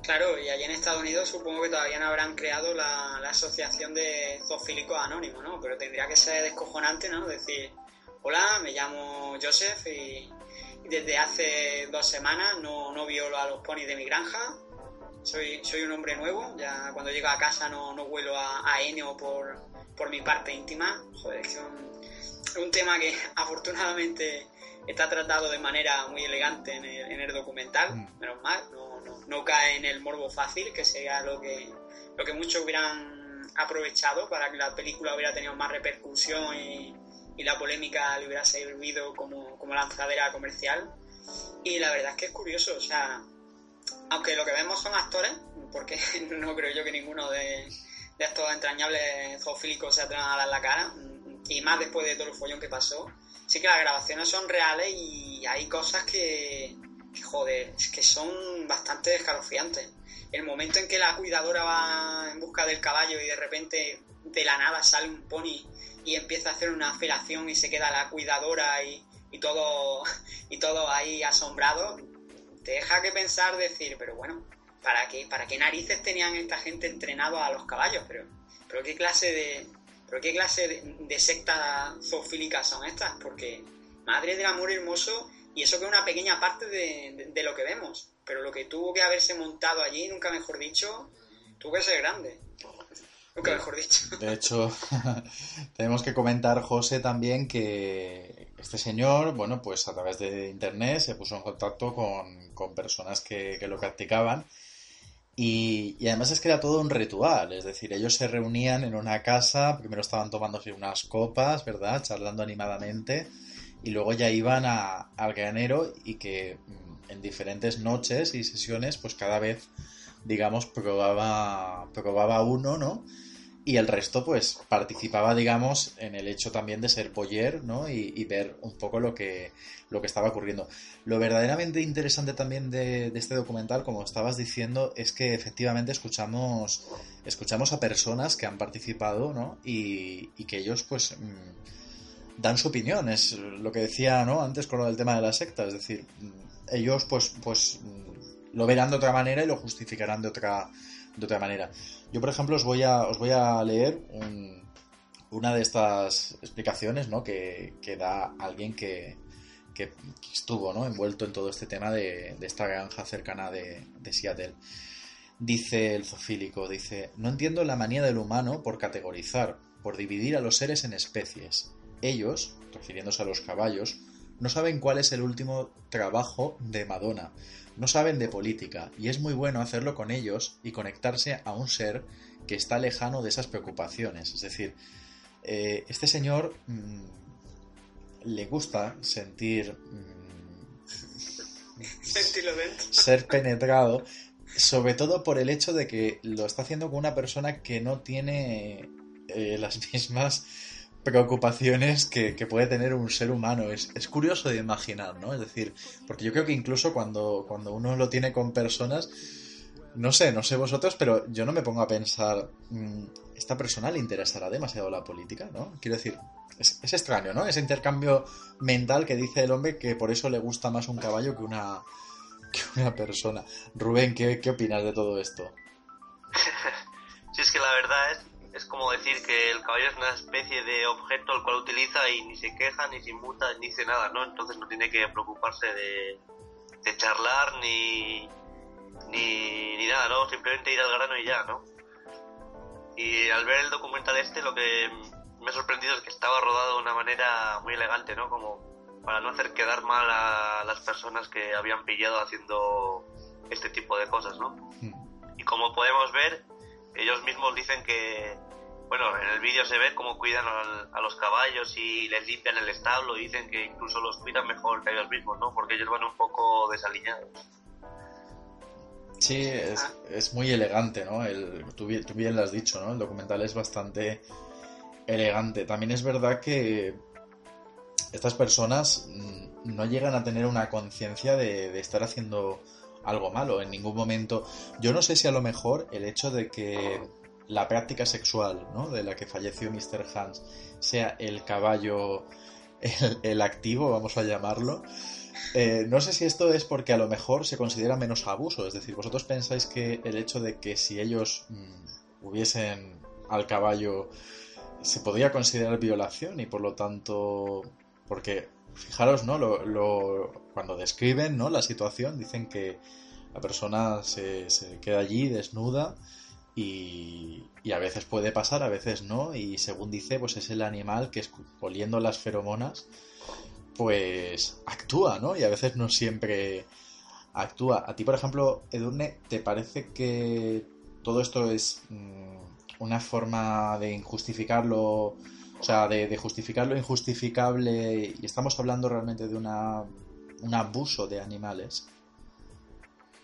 Claro, y allí en Estados Unidos supongo que todavía no habrán creado la, la asociación de zoofílicos anónimos, ¿no? Pero tendría que ser descojonante, ¿no? Decir, hola, me llamo Joseph y, y desde hace dos semanas no, no violo a los ponis de mi granja. Soy, soy un hombre nuevo, ya cuando llego a casa no, no huelo a, a heno por, por mi parte íntima. Joder, es un, un tema que afortunadamente está tratado de manera muy elegante en el, en el documental, mm. menos mal, no, no, no, cae en el morbo fácil, que sería lo que, lo que muchos hubieran aprovechado para que la película hubiera tenido más repercusión y, y la polémica le hubiera servido como, como lanzadera comercial. Y la verdad es que es curioso, o sea, aunque lo que vemos son actores, porque no creo yo que ninguno de, de estos entrañables zoofílicos se atrevan a dar la cara, y más después de todo el follón que pasó, sí que las grabaciones son reales y hay cosas que, joder, que son bastante escalofriantes. El momento en que la cuidadora va en busca del caballo y de repente de la nada sale un pony y empieza a hacer una felación y se queda la cuidadora y, y todo y todo ahí asombrado, te deja que pensar decir, pero bueno, ¿para qué, para qué narices tenían esta gente entrenado a los caballos? Pero, pero qué clase de, pero qué clase de, de sectas zoofílicas son estas, porque madre del amor hermoso, y eso que es una pequeña parte de, de, de, lo que vemos, pero lo que tuvo que haberse montado allí, nunca mejor dicho, tuvo que ser grande. Nunca mejor dicho. De hecho, tenemos que comentar, José, también que este señor, bueno, pues a través de internet se puso en contacto con, con personas que, que lo practicaban y, además es que era todo un ritual, es decir, ellos se reunían en una casa, primero estaban tomándose unas copas, ¿verdad? Charlando animadamente, y luego ya iban a, al granero y que mm, en diferentes noches y sesiones, pues cada vez, digamos, probaba, probaba uno, ¿no? Y el resto pues participaba digamos en el hecho también de ser boyer ¿no? y, ver un poco lo que, lo que estaba ocurriendo. Lo verdaderamente interesante también de, este documental, como estabas diciendo, es que efectivamente escuchamos, escuchamos a personas que han participado ¿no? y, y que ellos pues mm, dan su opinión. Es lo que decía ¿no? antes con el tema de la secta, es decir, mm, ellos pues, pues mm, lo verán de otra manera y lo justificarán de otra, de otra manera. Yo, por ejemplo, os voy a, os voy a leer un- una de estas explicaciones ¿no? que, que da alguien que, que estuvo ¿no? envuelto en todo este tema de, de esta granja cercana de, de Seattle. Dice el zoofílico, dice, no entiendo la manía del humano por categorizar, por dividir a los seres en especies. Ellos, refiriéndose a los caballos, no saben cuál es el último trabajo de Madonna, no saben de política, y es muy bueno hacerlo con ellos y conectarse a un ser que está lejano de esas preocupaciones. Es decir, eh, este señor mm, le gusta sentir mm, Sentirlo dentro. ser penetrado, sobre todo por el hecho de que lo está haciendo con una persona que no tiene eh, las mismas preocupaciones que, que puede tener un ser humano. Es, es curioso de imaginar, ¿no? Es decir, porque yo creo que incluso cuando, cuando uno lo tiene con personas, no sé, no sé vosotros, pero yo no me pongo a pensar, mm, ¿esta persona le interesará demasiado la política, no? Quiero decir, es, es extraño, ¿no? Ese intercambio mental que dice el hombre que por eso le gusta más un caballo que una, que una persona. Rubén, ¿qué, qué opinas de todo esto? Si es que la verdad es, es como decir que el caballo es una especie de objeto el cual utiliza y ni se queja, ni se inmuta, ni dice nada, ¿no? Entonces no tiene que preocuparse de, de charlar ni, ni, ni nada, ¿no? Simplemente ir al grano y ya, ¿no? Y al ver el documental este lo que me ha sorprendido es que estaba rodado de una manera muy elegante, ¿no? Como para no hacer quedar mal a las personas que habían pillado haciendo este tipo de cosas, ¿no? Y como podemos ver, ellos mismos dicen que, bueno, en el vídeo se ve cómo cuidan a los caballos y les limpian el establo dicen que incluso los cuidan mejor que ellos mismos, ¿no? Porque ellos van un poco desaliñados. Sí, es, muy elegante, ¿no? El, tú, bien, lo has dicho, ¿no? El documental es bastante elegante. También es verdad que estas personas mm, no llegan a tener una conciencia de estar haciendo algo malo en ningún momento. Yo no sé si a lo mejor el hecho de que la práctica sexual, ¿no? De la que falleció Mr. Hans sea el caballo, el, activo, vamos a llamarlo. Eh, no sé si esto es porque a lo mejor se considera menos abuso. Es decir, vosotros pensáis que el hecho de que si ellos mm, hubiesen al caballo se podría considerar violación y por lo tanto, porque fijaros, ¿no? Lo, lo- cuando describen, ¿no? La situación, dicen que la persona se queda allí desnuda y, y a veces puede pasar, a veces no, y según dice, pues es el animal que oliendo las feromonas, pues actúa, ¿no? Y a veces no siempre actúa. A ti, por ejemplo, Edurne, ¿te parece que todo esto es mm, una forma de injustificarlo, o sea, de, de justificar lo injustificable y estamos hablando realmente de una, un abuso de animales?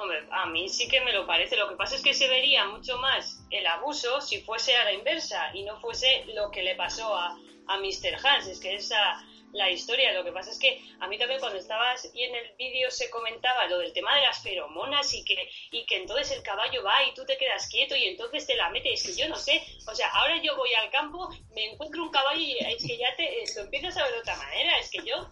Hombre, a mí sí que me lo parece. Lo que pasa es que se vería mucho más el abuso si fuese a la inversa y no fuese lo que le pasó a, a Mr. Hans. Es que esa la historia. Lo que pasa es que a mí también cuando estabas y en el vídeo se comentaba lo del tema de las feromonas y que, y que entonces el caballo va y tú te quedas quieto y entonces te la metes. Es que yo no sé. O sea, ahora yo voy al campo, me encuentro un caballo y es que ya te lo empiezas a ver de otra manera. Es que yo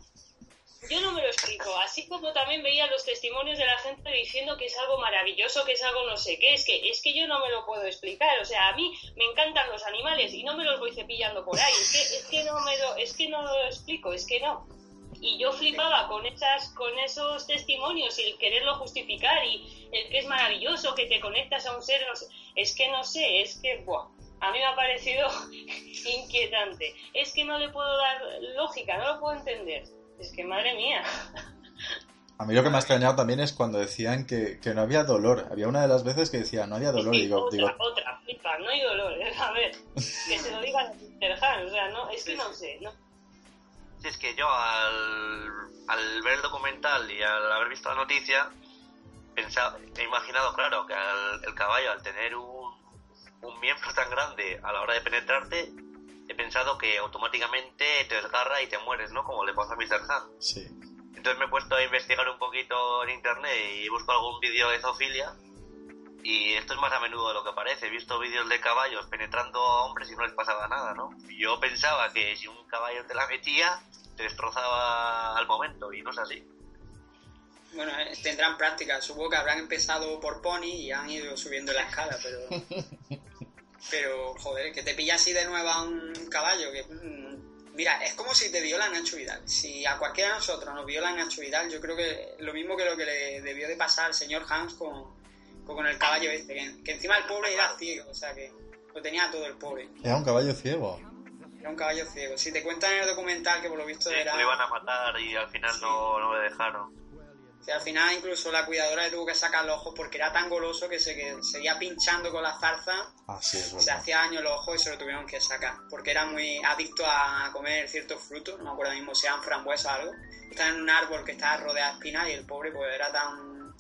yo no me lo explico, así como también veía los testimonios de la gente diciendo que es algo maravilloso, que es algo no sé qué, es que es que yo no me lo puedo explicar, o sea, a mí me encantan los animales y no me los voy cepillando por ahí, es que es que no me lo es que no lo explico, es que no. Y yo flipaba con esas con esos testimonios y el quererlo justificar y el que es maravilloso, que te conectas a un ser, no sé, es que no sé, es que buah, a mí me ha parecido inquietante. Es que no le puedo dar lógica, no lo puedo entender. Es que madre mía. A mí lo que me ha extrañado también es cuando decían que, que no había dolor. Había una de las veces que decía no había dolor. Y digo, otra, digo, otra, flipa, no hay dolor. A ver, que se lo digan a Mr. Han, o sea, no, es que no sé, no. Si es que yo al, al ver el documental y al haber visto la noticia, pensaba, he imaginado, claro, que al- el caballo al tener un, un miembro tan grande a la hora de penetrarte, he pensado que automáticamente te desgarra y te mueres, ¿no? Como le pasa a Mr. Han. Sí. Entonces me he puesto a investigar un poquito en internet y busco algún vídeo de zoofilia. Y esto es más a menudo de lo que parece. He visto vídeos de caballos penetrando a hombres y no les pasaba nada, ¿no? Yo pensaba que si un caballo te la metía, te destrozaba al momento, y no es así. Bueno, eh, tendrán práctica. Supongo que habrán empezado por pony y han ido subiendo la escala, pero. Pero, joder, que te pilla así de nuevo a un caballo. que mm, Mira, es como si te viola Nacho Vidal. Si a cualquiera de nosotros nos viola Nacho Vidal, yo creo que lo mismo que lo que le debió de pasar al señor Hans con, con, el caballo este. Que, que encima el pobre era ciego, o sea que lo tenía todo el pobre. Era un caballo ciego. Era un caballo ciego. Si te cuentan en el documental que por lo visto Sí, era. Lo iban a matar y al final no, no le dejaron. O sea, al final incluso la cuidadora le tuvo que sacar los ojos porque era tan goloso que se que seguía pinchando con la zarza, Ah, sí, es se hacía daño los ojos y se lo tuvieron que sacar. Porque era muy adicto a comer ciertos frutos, no me acuerdo mismo si eran frambuesas o algo. Estaba en un árbol que estaba rodeado de espinas y el pobre pues era tan,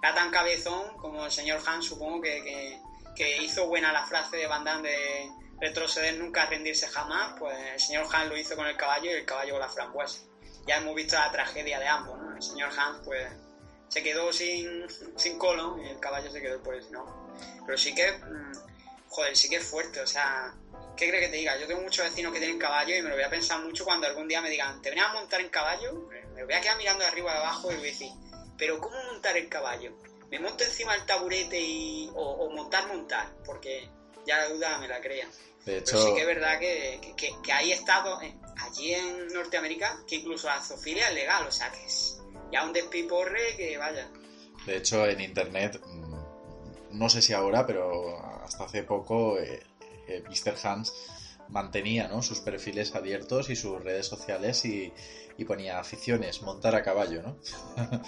era tan cabezón como el señor Hans, supongo que, que, que hizo buena la frase de Van Damme de retroceder nunca, rendirse jamás. Pues el señor Hans lo hizo con el caballo y el caballo con la frambuesa ya hemos visto la tragedia de ambos, ¿no? El señor Hans, pues, se quedó sin, sin colon y el caballo se quedó por eso, ¿no? Pero sí que, mm, joder, sí que es fuerte, o sea, ¿qué crees que te diga? Yo tengo muchos vecinos que tienen caballo y me lo voy a pensar mucho cuando algún día me digan, ¿te venías a montar en caballo? Me voy a quedar mirando de arriba y de abajo y voy a decir, ¿pero cómo montar el caballo? ¿Me monto encima del taburete y, o, o montar, montar? Porque ya la duda me la crea. De Pero sí que es verdad que, que, que- hay estados, allí en Norteamérica, que incluso la zoofilia es legal, o sea que es ya un despiporre que vaya. de hecho en internet, mm, no sé si ahora, pero hasta hace poco, eh, eh, Mr. Hans mantenía ¿no? sus perfiles abiertos y sus redes sociales y, y ponía aficiones, montar a caballo, ¿no?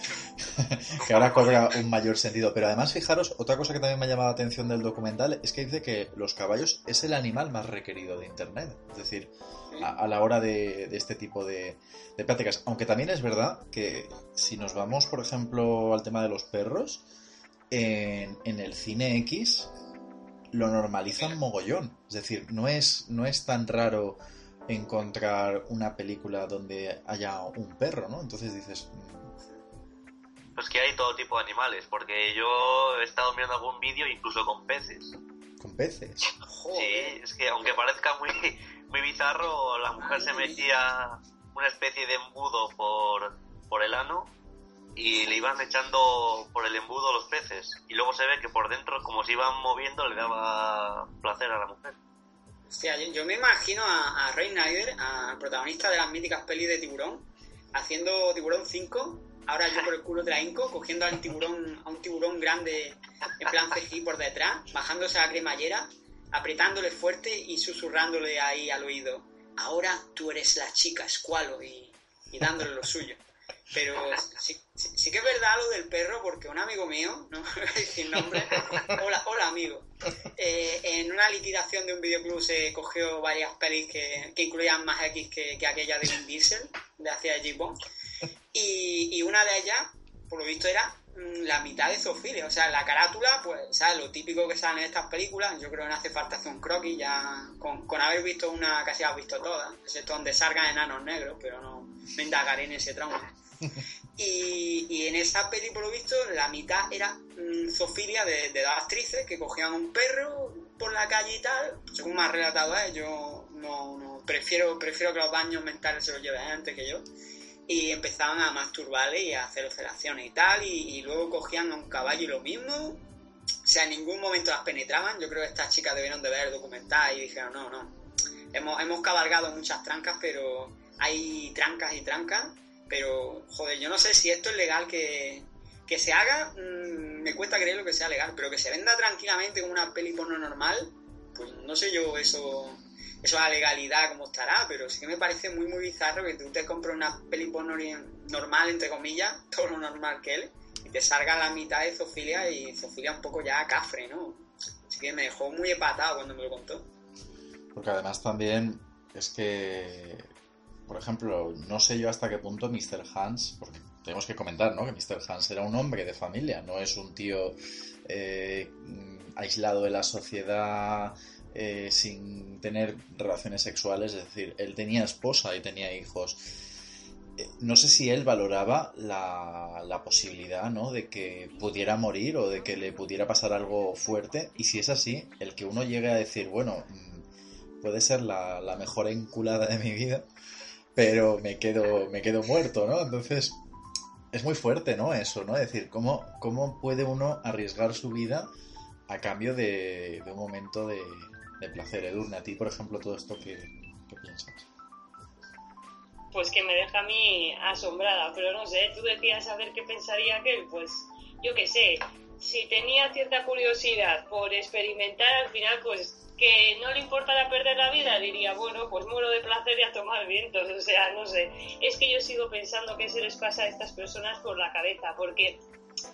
que ahora cobra un mayor sentido. Pero además, fijaros, otra cosa que también me ha llamado la atención del documental es que dice que los caballos es el animal más requerido de Internet. Es decir, a, a la hora de, de este tipo de, de prácticas. Aunque también es verdad que si nos vamos, por ejemplo, al tema de los perros, en, en el cine X lo normalizan mogollón. Es decir, no es, no es tan raro encontrar una película donde haya un perro, ¿no? Entonces dices, Pues que hay todo tipo de animales, porque yo he estado viendo algún vídeo incluso con peces. con peces. Sí, es que aunque parezca muy, muy bizarro, la mujer se metía una especie de embudo por, por el ano y le iban echando por el embudo los peces. Y luego se ve que por dentro, como se iban moviendo, le daba placer a la mujer. Hostia, yo, yo me imagino a, a Ray Snyder, al protagonista de las míticas pelis de tiburón, haciendo tiburón 5, ahora yo por el culo de la Inco, cogiendo al tiburón, a un tiburón grande en plan CGI por detrás, bajándose a la cremallera, apretándole fuerte y susurrándole ahí al oído, ahora tú eres la chica escualo y, y dándole lo suyo. Pero sí, sí- sí que es verdad lo del perro, porque un amigo mío, no voy a decir nombre, hola, hola amigo, eh, en una liquidación de un videoclub se cogió varias pelis que, incluían más X que, que aquella de Vin Diesel, de hacia J-Bond, y, y una de ellas, por lo visto, era mm, la mitad de zoofilia, o sea, la carátula, pues, ¿sabes? Lo típico que sale en estas películas, yo creo que no hace falta hacer un croquis, ya con, con haber visto una casi has visto todas, excepto donde salgan enanos negros, pero no me indagaré en ese trauma. Y, y en esa peli, por lo visto, la mitad era mm, de, de dos actrices que cogían un perro por la calle y tal. Según me ha relatado a yo no, no- prefiero, prefiero que los daños mentales se los lleven antes que yo. Y empezaban a masturbarle y a hacer operaciones y tal. Y, y luego cogían a un caballo y lo mismo. O sea, en ningún momento las penetraban. Yo creo que estas chicas debieron de ver el documental y dijeron, no, no. Hemos, hemos cabalgado muchas trancas, pero hay trancas y trancas. Pero, joder, yo no sé si esto es legal que, que se haga. mm, me cuesta creer lo que sea legal, pero que se venda tranquilamente como una peli porno normal, pues no sé yo eso, eso la legalidad cómo estará, pero sí que me parece muy, muy bizarro que tú te compres una peli porno normal, entre comillas, todo lo normal que él, y te salga la mitad de zoofilia y zoofilia un poco ya cafre, ¿no? Así que me dejó muy empatado cuando me lo contó. Porque además también es que, por ejemplo, no sé yo hasta qué punto Mr. Hans, porque tenemos que comentar, ¿no? Que Mr. Hans era un hombre de familia, no es un tío eh, aislado de la sociedad eh, sin tener relaciones sexuales, es decir, él tenía esposa y tenía hijos. Eh, No sé si él valoraba la, posibilidad, ¿no? De que pudiera morir o de que le pudiera pasar algo fuerte. Y si es así, el que uno llegue a decir, bueno, mm, puede ser la mejor enculada de mi vida, pero me quedo, me quedo muerto, ¿no? Entonces, es muy fuerte, ¿no? Eso, ¿no? Es decir, ¿cómo, cómo puede uno arriesgar su vida a cambio de, de un momento de, de placer? Edurne, a ti, por ejemplo, todo esto, ¿qué, qué piensas? Pues que me deja a mí asombrada, pero no sé, tú decías saber qué pensaría aquel, pues yo qué sé, si tenía cierta curiosidad por experimentar, al final pues que no le importara perder la vida, diría, bueno, pues muero de placer y a tomar vientos, o sea, no sé, es que yo sigo pensando que se les pasa a estas personas por la cabeza, porque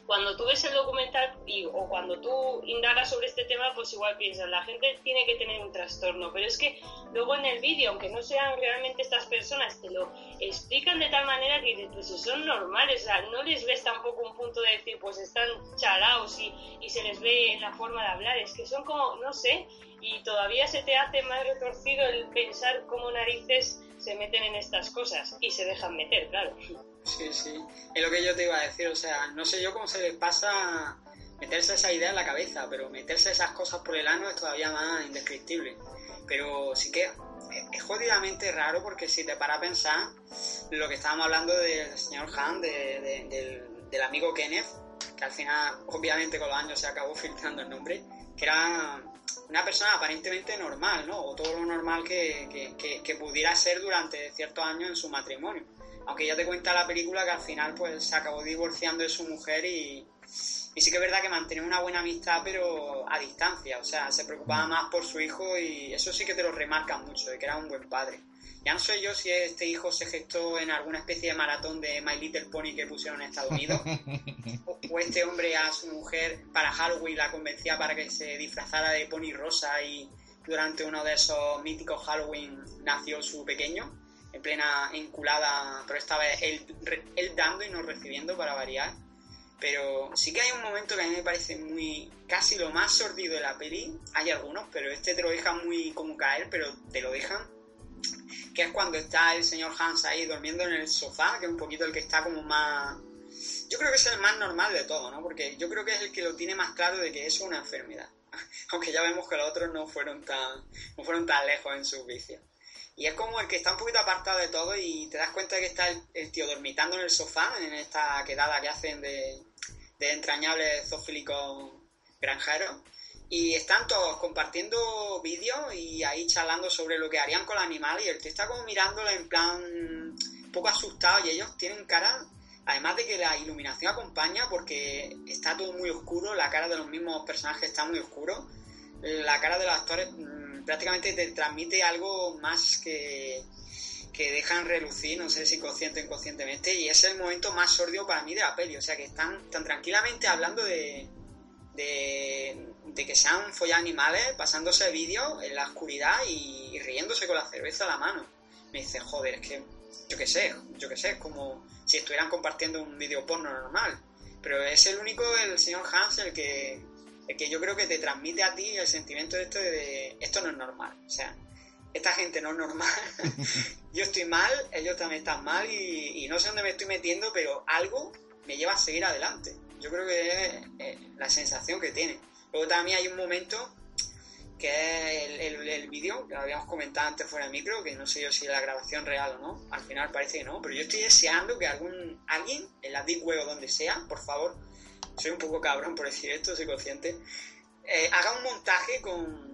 cuando tú ves el documental y, o cuando tú indagas sobre este tema, pues igual piensas, la gente tiene que tener un trastorno, pero es que luego en el vídeo, aunque no sean realmente estas personas, te lo explican de tal manera que dices, pues si son normales, o sea, no les ves tampoco un punto de decir, pues están chalaos y, y se les ve en la forma de hablar, es que son como, no sé, y todavía se te hace más retorcido el pensar cómo narices se meten en estas cosas y se dejan meter, claro. Sí, sí. Es lo que yo te iba a decir. O sea, no sé yo cómo se les pasa meterse esa idea en la cabeza, pero meterse esas cosas por el ano es todavía más indescriptible. Pero sí que es jodidamente raro porque si te para a pensar lo que estábamos hablando del señor Han, de- de- del, del amigo Kenneth, que al final, obviamente con los años se acabó filtrando el nombre, que era una persona aparentemente normal, ¿no? O todo lo normal que, que- pudiera ser durante ciertos años en su matrimonio. Aunque ya te cuenta la película que al final pues se acabó divorciando de su mujer y, y sí que es verdad que mantenía una buena amistad pero a distancia, o sea, se preocupaba más por su hijo y eso sí que te lo remarca mucho, de que era un buen padre. Ya no sé yo si este hijo se gestó en alguna especie de maratón de My Little Pony que pusieron en Estados Unidos, o, o este hombre a su mujer para Halloween la convencía para que se disfrazara de pony rosa y durante uno de esos míticos Halloween nació su pequeño, en plena enculada, pero esta vez él, él dando y no recibiendo para variar. Pero sí que hay un momento que a mí me parece muy casi lo más sordido de la peli. Hay algunos, pero este te lo dejan muy como caer, pero te lo dejan. Que es cuando está el señor Hans ahí durmiendo en el sofá, que es un poquito el que está como más... Yo creo que es el más normal de todo, ¿no? Porque yo creo que es el que lo tiene más claro de que es una enfermedad. Aunque ya vemos que los otros no fueron tan, no fueron tan lejos en sus vicios. Y es como el que está un poquito apartado de todo y te das cuenta de que está el, tío dormitando en el sofá, en esta quedada que hacen de, de entrañables zoofílicos granjeros. Y están todos compartiendo vídeos y ahí charlando sobre lo que harían con los animales. Y el tío está como mirándolo en plan un poco asustado. Y ellos tienen cara, además de que la iluminación acompaña, porque está todo muy oscuro. La cara de los mismos personajes está muy oscuro. La cara de los actores mm, prácticamente te transmite algo más que, que dejan relucir, no sé si consciente o inconscientemente, y es el momento más sordio para mí de la peli, o sea que están tan tranquilamente hablando de, de, de que se han animales, pasándose vídeos en la oscuridad y, y riéndose con la cerveza a la mano. Me dice, joder, es que yo qué sé, yo qué sé, es como si estuvieran compartiendo un vídeo porno normal. Pero es el único, el señor Hans, el que, que yo creo que te transmite a ti el sentimiento de esto de, de esto no es normal. O sea, esta gente no es normal. yo estoy mal, ellos también están mal y, y no sé dónde me estoy metiendo, pero algo me lleva a seguir adelante. Yo creo que es eh, la sensación que tiene. Luego también hay un momento que es el, el, el vídeo, que lo habíamos comentado antes fuera de micro, que no sé yo si es la grabación real o no, al final parece que no, pero yo estoy deseando que algún alguien, en la Deep Web o donde sea, por favor, soy un poco cabrón por decir esto, soy consciente, eh, haga un montaje con,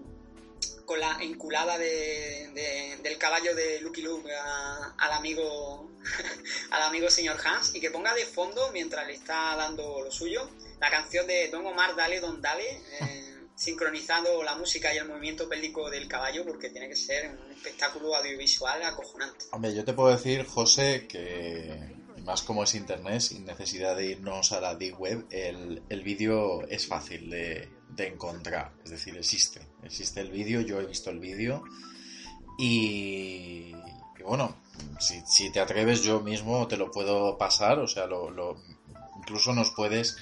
con la enculada de, de- del caballo de Lucky Luke a- al amigo al amigo señor Hans y que ponga de fondo mientras le está dando lo suyo la canción de Don Omar Dale Don Dale eh, sincronizando la música y el movimiento pélvico del caballo porque tiene que ser un espectáculo audiovisual acojonante. Hombre, yo te puedo decir, José, que más como es internet, sin necesidad de irnos a la Deep Web, el, el vídeo es fácil de, de encontrar. Es decir, existe. Existe el vídeo, yo he visto el vídeo. Y, y bueno, si, si te atreves, yo mismo te lo puedo pasar, o sea, lo, lo- incluso nos puedes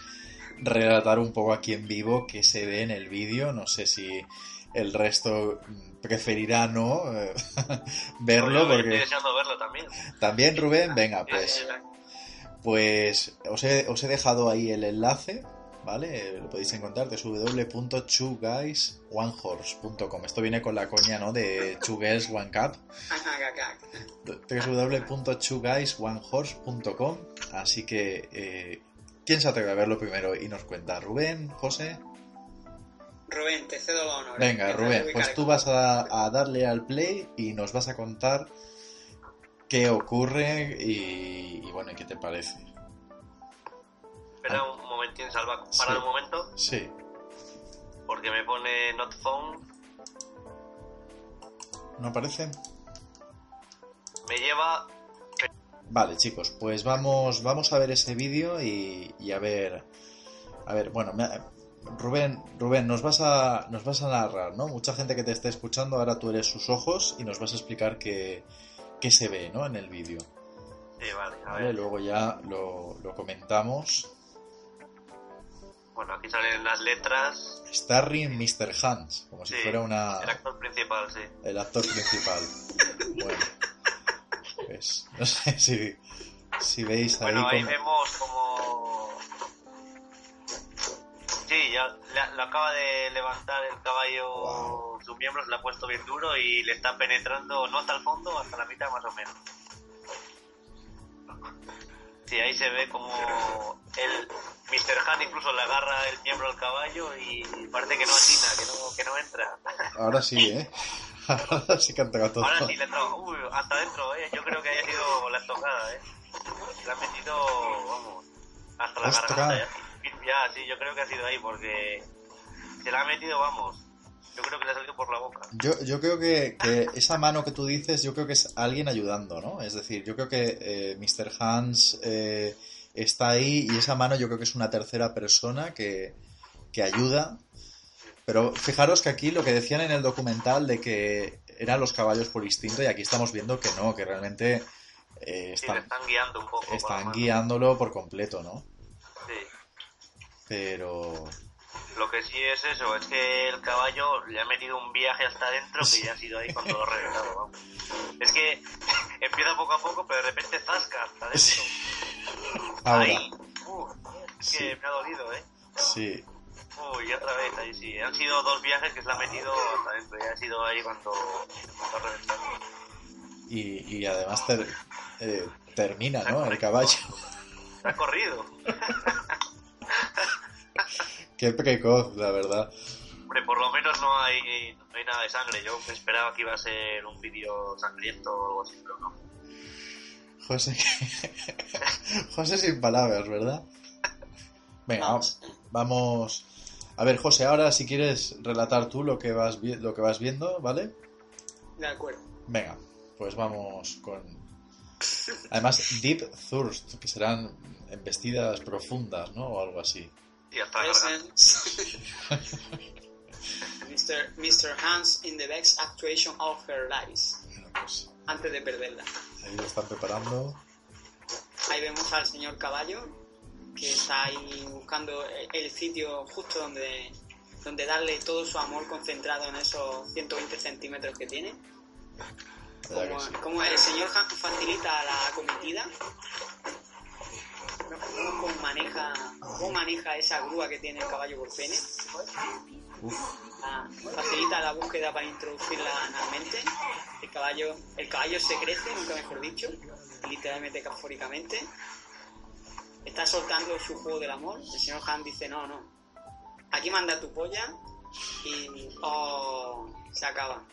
relatar un poco aquí en vivo qué se ve en el vídeo. No sé si el resto preferirá no eh, verlo, Yo estoy porque deseando verlo también. también Rubén, venga, Sí, pues. sí, sí. Pues os he, os he dejado ahí el enlace, ¿vale? Lo podéis encontrar www.chuguysonehorse.com. Esto viene con la coña, ¿no? De Two Girls One Cup. www.chuguysonehorse.com. Así que, eh, ¿quién se atreve a verlo primero y nos cuenta? ¿Rubén? ¿José? Rubén, te cedo el honor. Venga, Rubén, pues tú vas a, a darle al play y nos vas a contar qué ocurre y, y bueno, ¿y qué te parece? Espera un momentín, Salva. Sí. Para un momento, Sí. porque me pone not phone. ¿No aparece? Me lleva. Vale, chicos, pues vamos, vamos a ver ese vídeo y, y a ver. A ver, bueno, me- Rubén, Rubén, nos vas a, nos vas a narrar, ¿no? Mucha gente que te esté escuchando, ahora tú eres sus ojos y nos vas a explicar qué, qué se ve, ¿no? En el vídeo. Sí, vale, a ¿Vale? ver. Luego ya lo, lo comentamos. Bueno, aquí salen las letras. Starring Mr. Hans, como si fuera una, El actor principal, sí. el actor principal. Bueno, pues no sé si, si veis ahí Bueno, ahí como- vemos como. Sí, ya lo acaba de levantar el caballo, Wow. Sus miembros, le ha puesto bien duro y le está penetrando, no hasta el fondo, hasta la mitad más o menos. Sí, ahí se ve como el Mr. Han incluso le agarra el miembro al caballo y parece que no atina, que no, que no entra. Ahora sí, ¿eh? Ahora sí que han tocado todo. Ahora sí le entra, uy, hasta adentro, eh. Yo creo que haya sido la estocada, eh. Le ha metido, vamos, hasta la Ostras. garganta. Ya. ya, sí, yo creo que ha sido ahí porque se la ha metido, vamos. Yo creo que le ha salido por la boca. Yo, yo creo que, que esa mano que tú dices, yo creo que es alguien ayudando, ¿no? Es decir, yo creo que eh, Mr. Hans eh, está ahí y esa mano yo creo que es una tercera persona que, que ayuda. Pero fijaros que aquí lo que decían en el documental de que eran los caballos por instinto y aquí estamos viendo que no, que realmente eh, Sí, están, están guiando un poco. están guiándolo por completo, ¿no? Sí. Pero... Lo que sí es eso, es que el caballo le ha metido un viaje hasta adentro que ya ha sido ahí con todo reventado, vamos. Es que empieza poco a poco, pero de repente zasca hasta adentro. Ahora, Ahí, uf, es que Sí. me ha dolido, ¿eh? sí. Uy, otra vez, ahí sí. Han sido dos viajes que se la ha metido hasta adentro. Ya ha sido ahí cuando, cuando ha reventado. Y, y además ter- eh, termina, ¿no? El caballo. Se ha corrido. Qué precoz, la verdad. Hombre, por lo menos no hay, no hay nada de sangre. Yo me esperaba que iba a ser un vídeo sangriento o algo así, pero no. José, José sin palabras, ¿verdad? Venga, Vamos. vamos. A ver, José, ahora si quieres relatar tú lo que vas vi- lo que vas viendo, ¿vale? De acuerdo. Venga, pues vamos con. Además, Deep Thirst, que serán embestidas profundas, ¿no? O algo así. Y hasta. Mr. Mr. Hans in the best actuation of her lives. Pues Antes de perderla. ahí lo están preparando. Ahí vemos al señor caballo que está ahí buscando el, sitio justo donde, donde darle todo su amor concentrado en esos 120 centímetros que tiene. ¿Verdad que Como, sí? como el señor Hans facilita la cometida. ¿Cómo, maneja, ¿Cómo maneja esa grúa que tiene el caballo por pene? Ah, facilita la búsqueda para introducirla analmente. El caballo, el caballo se crece, nunca mejor dicho, literalmente metafóricamente. Está soltando su juego del amor. El señor Han dice, no, no. Aquí manda tu polla y oh, se acaba.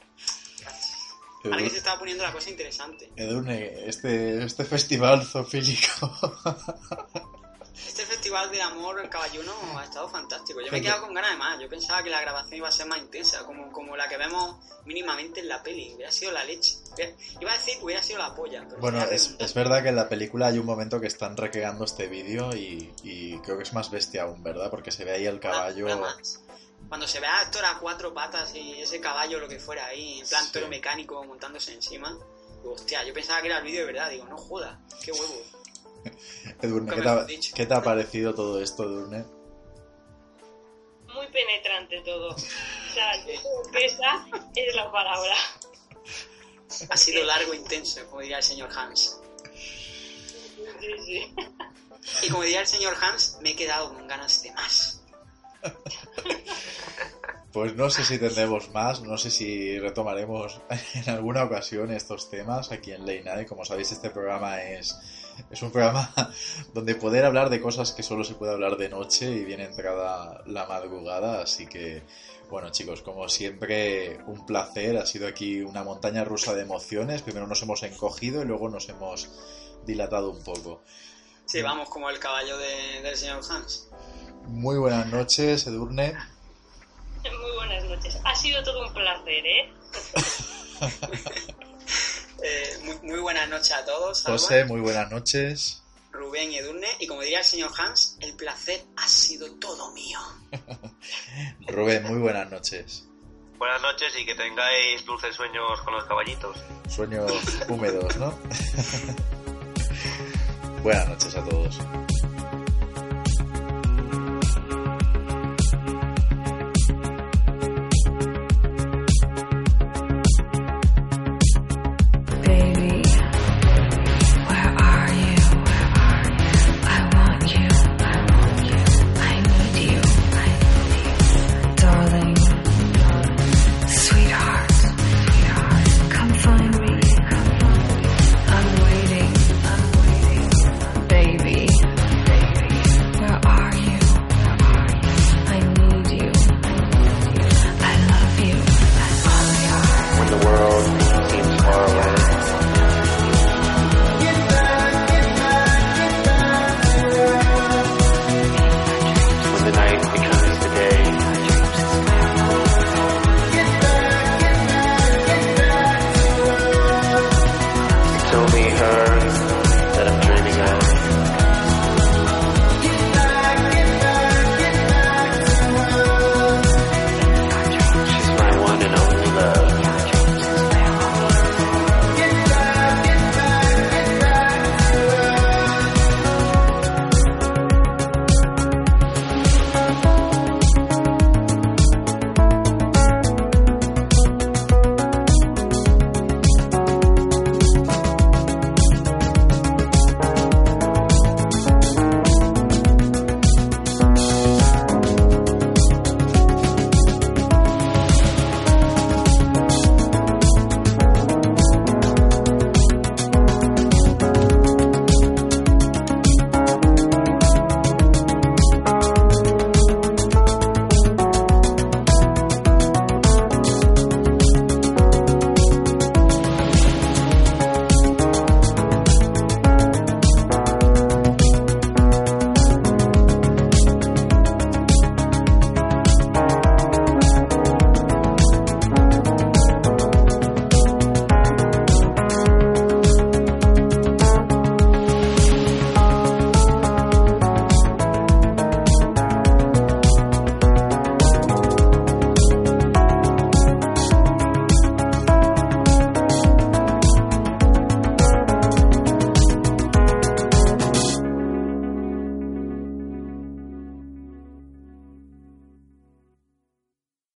Ahora que se está poniendo la cosa interesante. Edurne, este, este festival zoofílico. Este festival del amor en Caballuno ha estado fantástico. Yo me he quedado con ganas de más. Yo pensaba que la grabación iba a ser más intensa, como, como la que vemos mínimamente en la peli. Hubiera sido la leche. Iba a decir que hubiera sido la polla. Pero Bueno, es, es verdad que en la película hay un momento que están recreando este vídeo y, y creo que es más bestia aún, ¿verdad? Porque se ve ahí el caballo. Mola más. Cuando se ve a Héctor a cuatro patas y ese caballo, lo que fuera ahí, en plan Sí. toro mecánico montándose encima, Digo, hostia, yo pensaba que era el vídeo de verdad. Digo, no joda, qué huevo. Edurne, ¿qué te, ha, qué te parecido todo esto, Edurne? Muy penetrante todo. O sea, esa es la palabra. Ha sido largo e intenso, como diría el señor Hans. Sí, sí. Y como diría el señor Hans, me he quedado con ganas de más. Pues no sé si tendremos más, no sé si retomaremos en alguna ocasión estos temas aquí en Late Night. Como sabéis, este programa es, es un programa donde poder hablar de cosas que solo se puede hablar de noche y viene entrada la madrugada. Así que, bueno chicos, como siempre, un placer. Ha sido aquí una montaña rusa de emociones. Primero nos hemos encogido y luego nos hemos dilatado un poco. Sí, vamos, como el caballo de- del señor Hans. Muy buenas noches, Edurne. Buenas noches. Ha sido todo un placer, ¿eh? Eh, muy, muy buenas noches a todos. Alba, José, muy buenas noches. Rubén y Edurne. Y como diría el señor Hans, el placer ha sido todo mío. Rubén, muy buenas noches. Buenas noches y que tengáis dulces sueños con los caballitos. Sueños húmedos, ¿no? buenas noches a todos.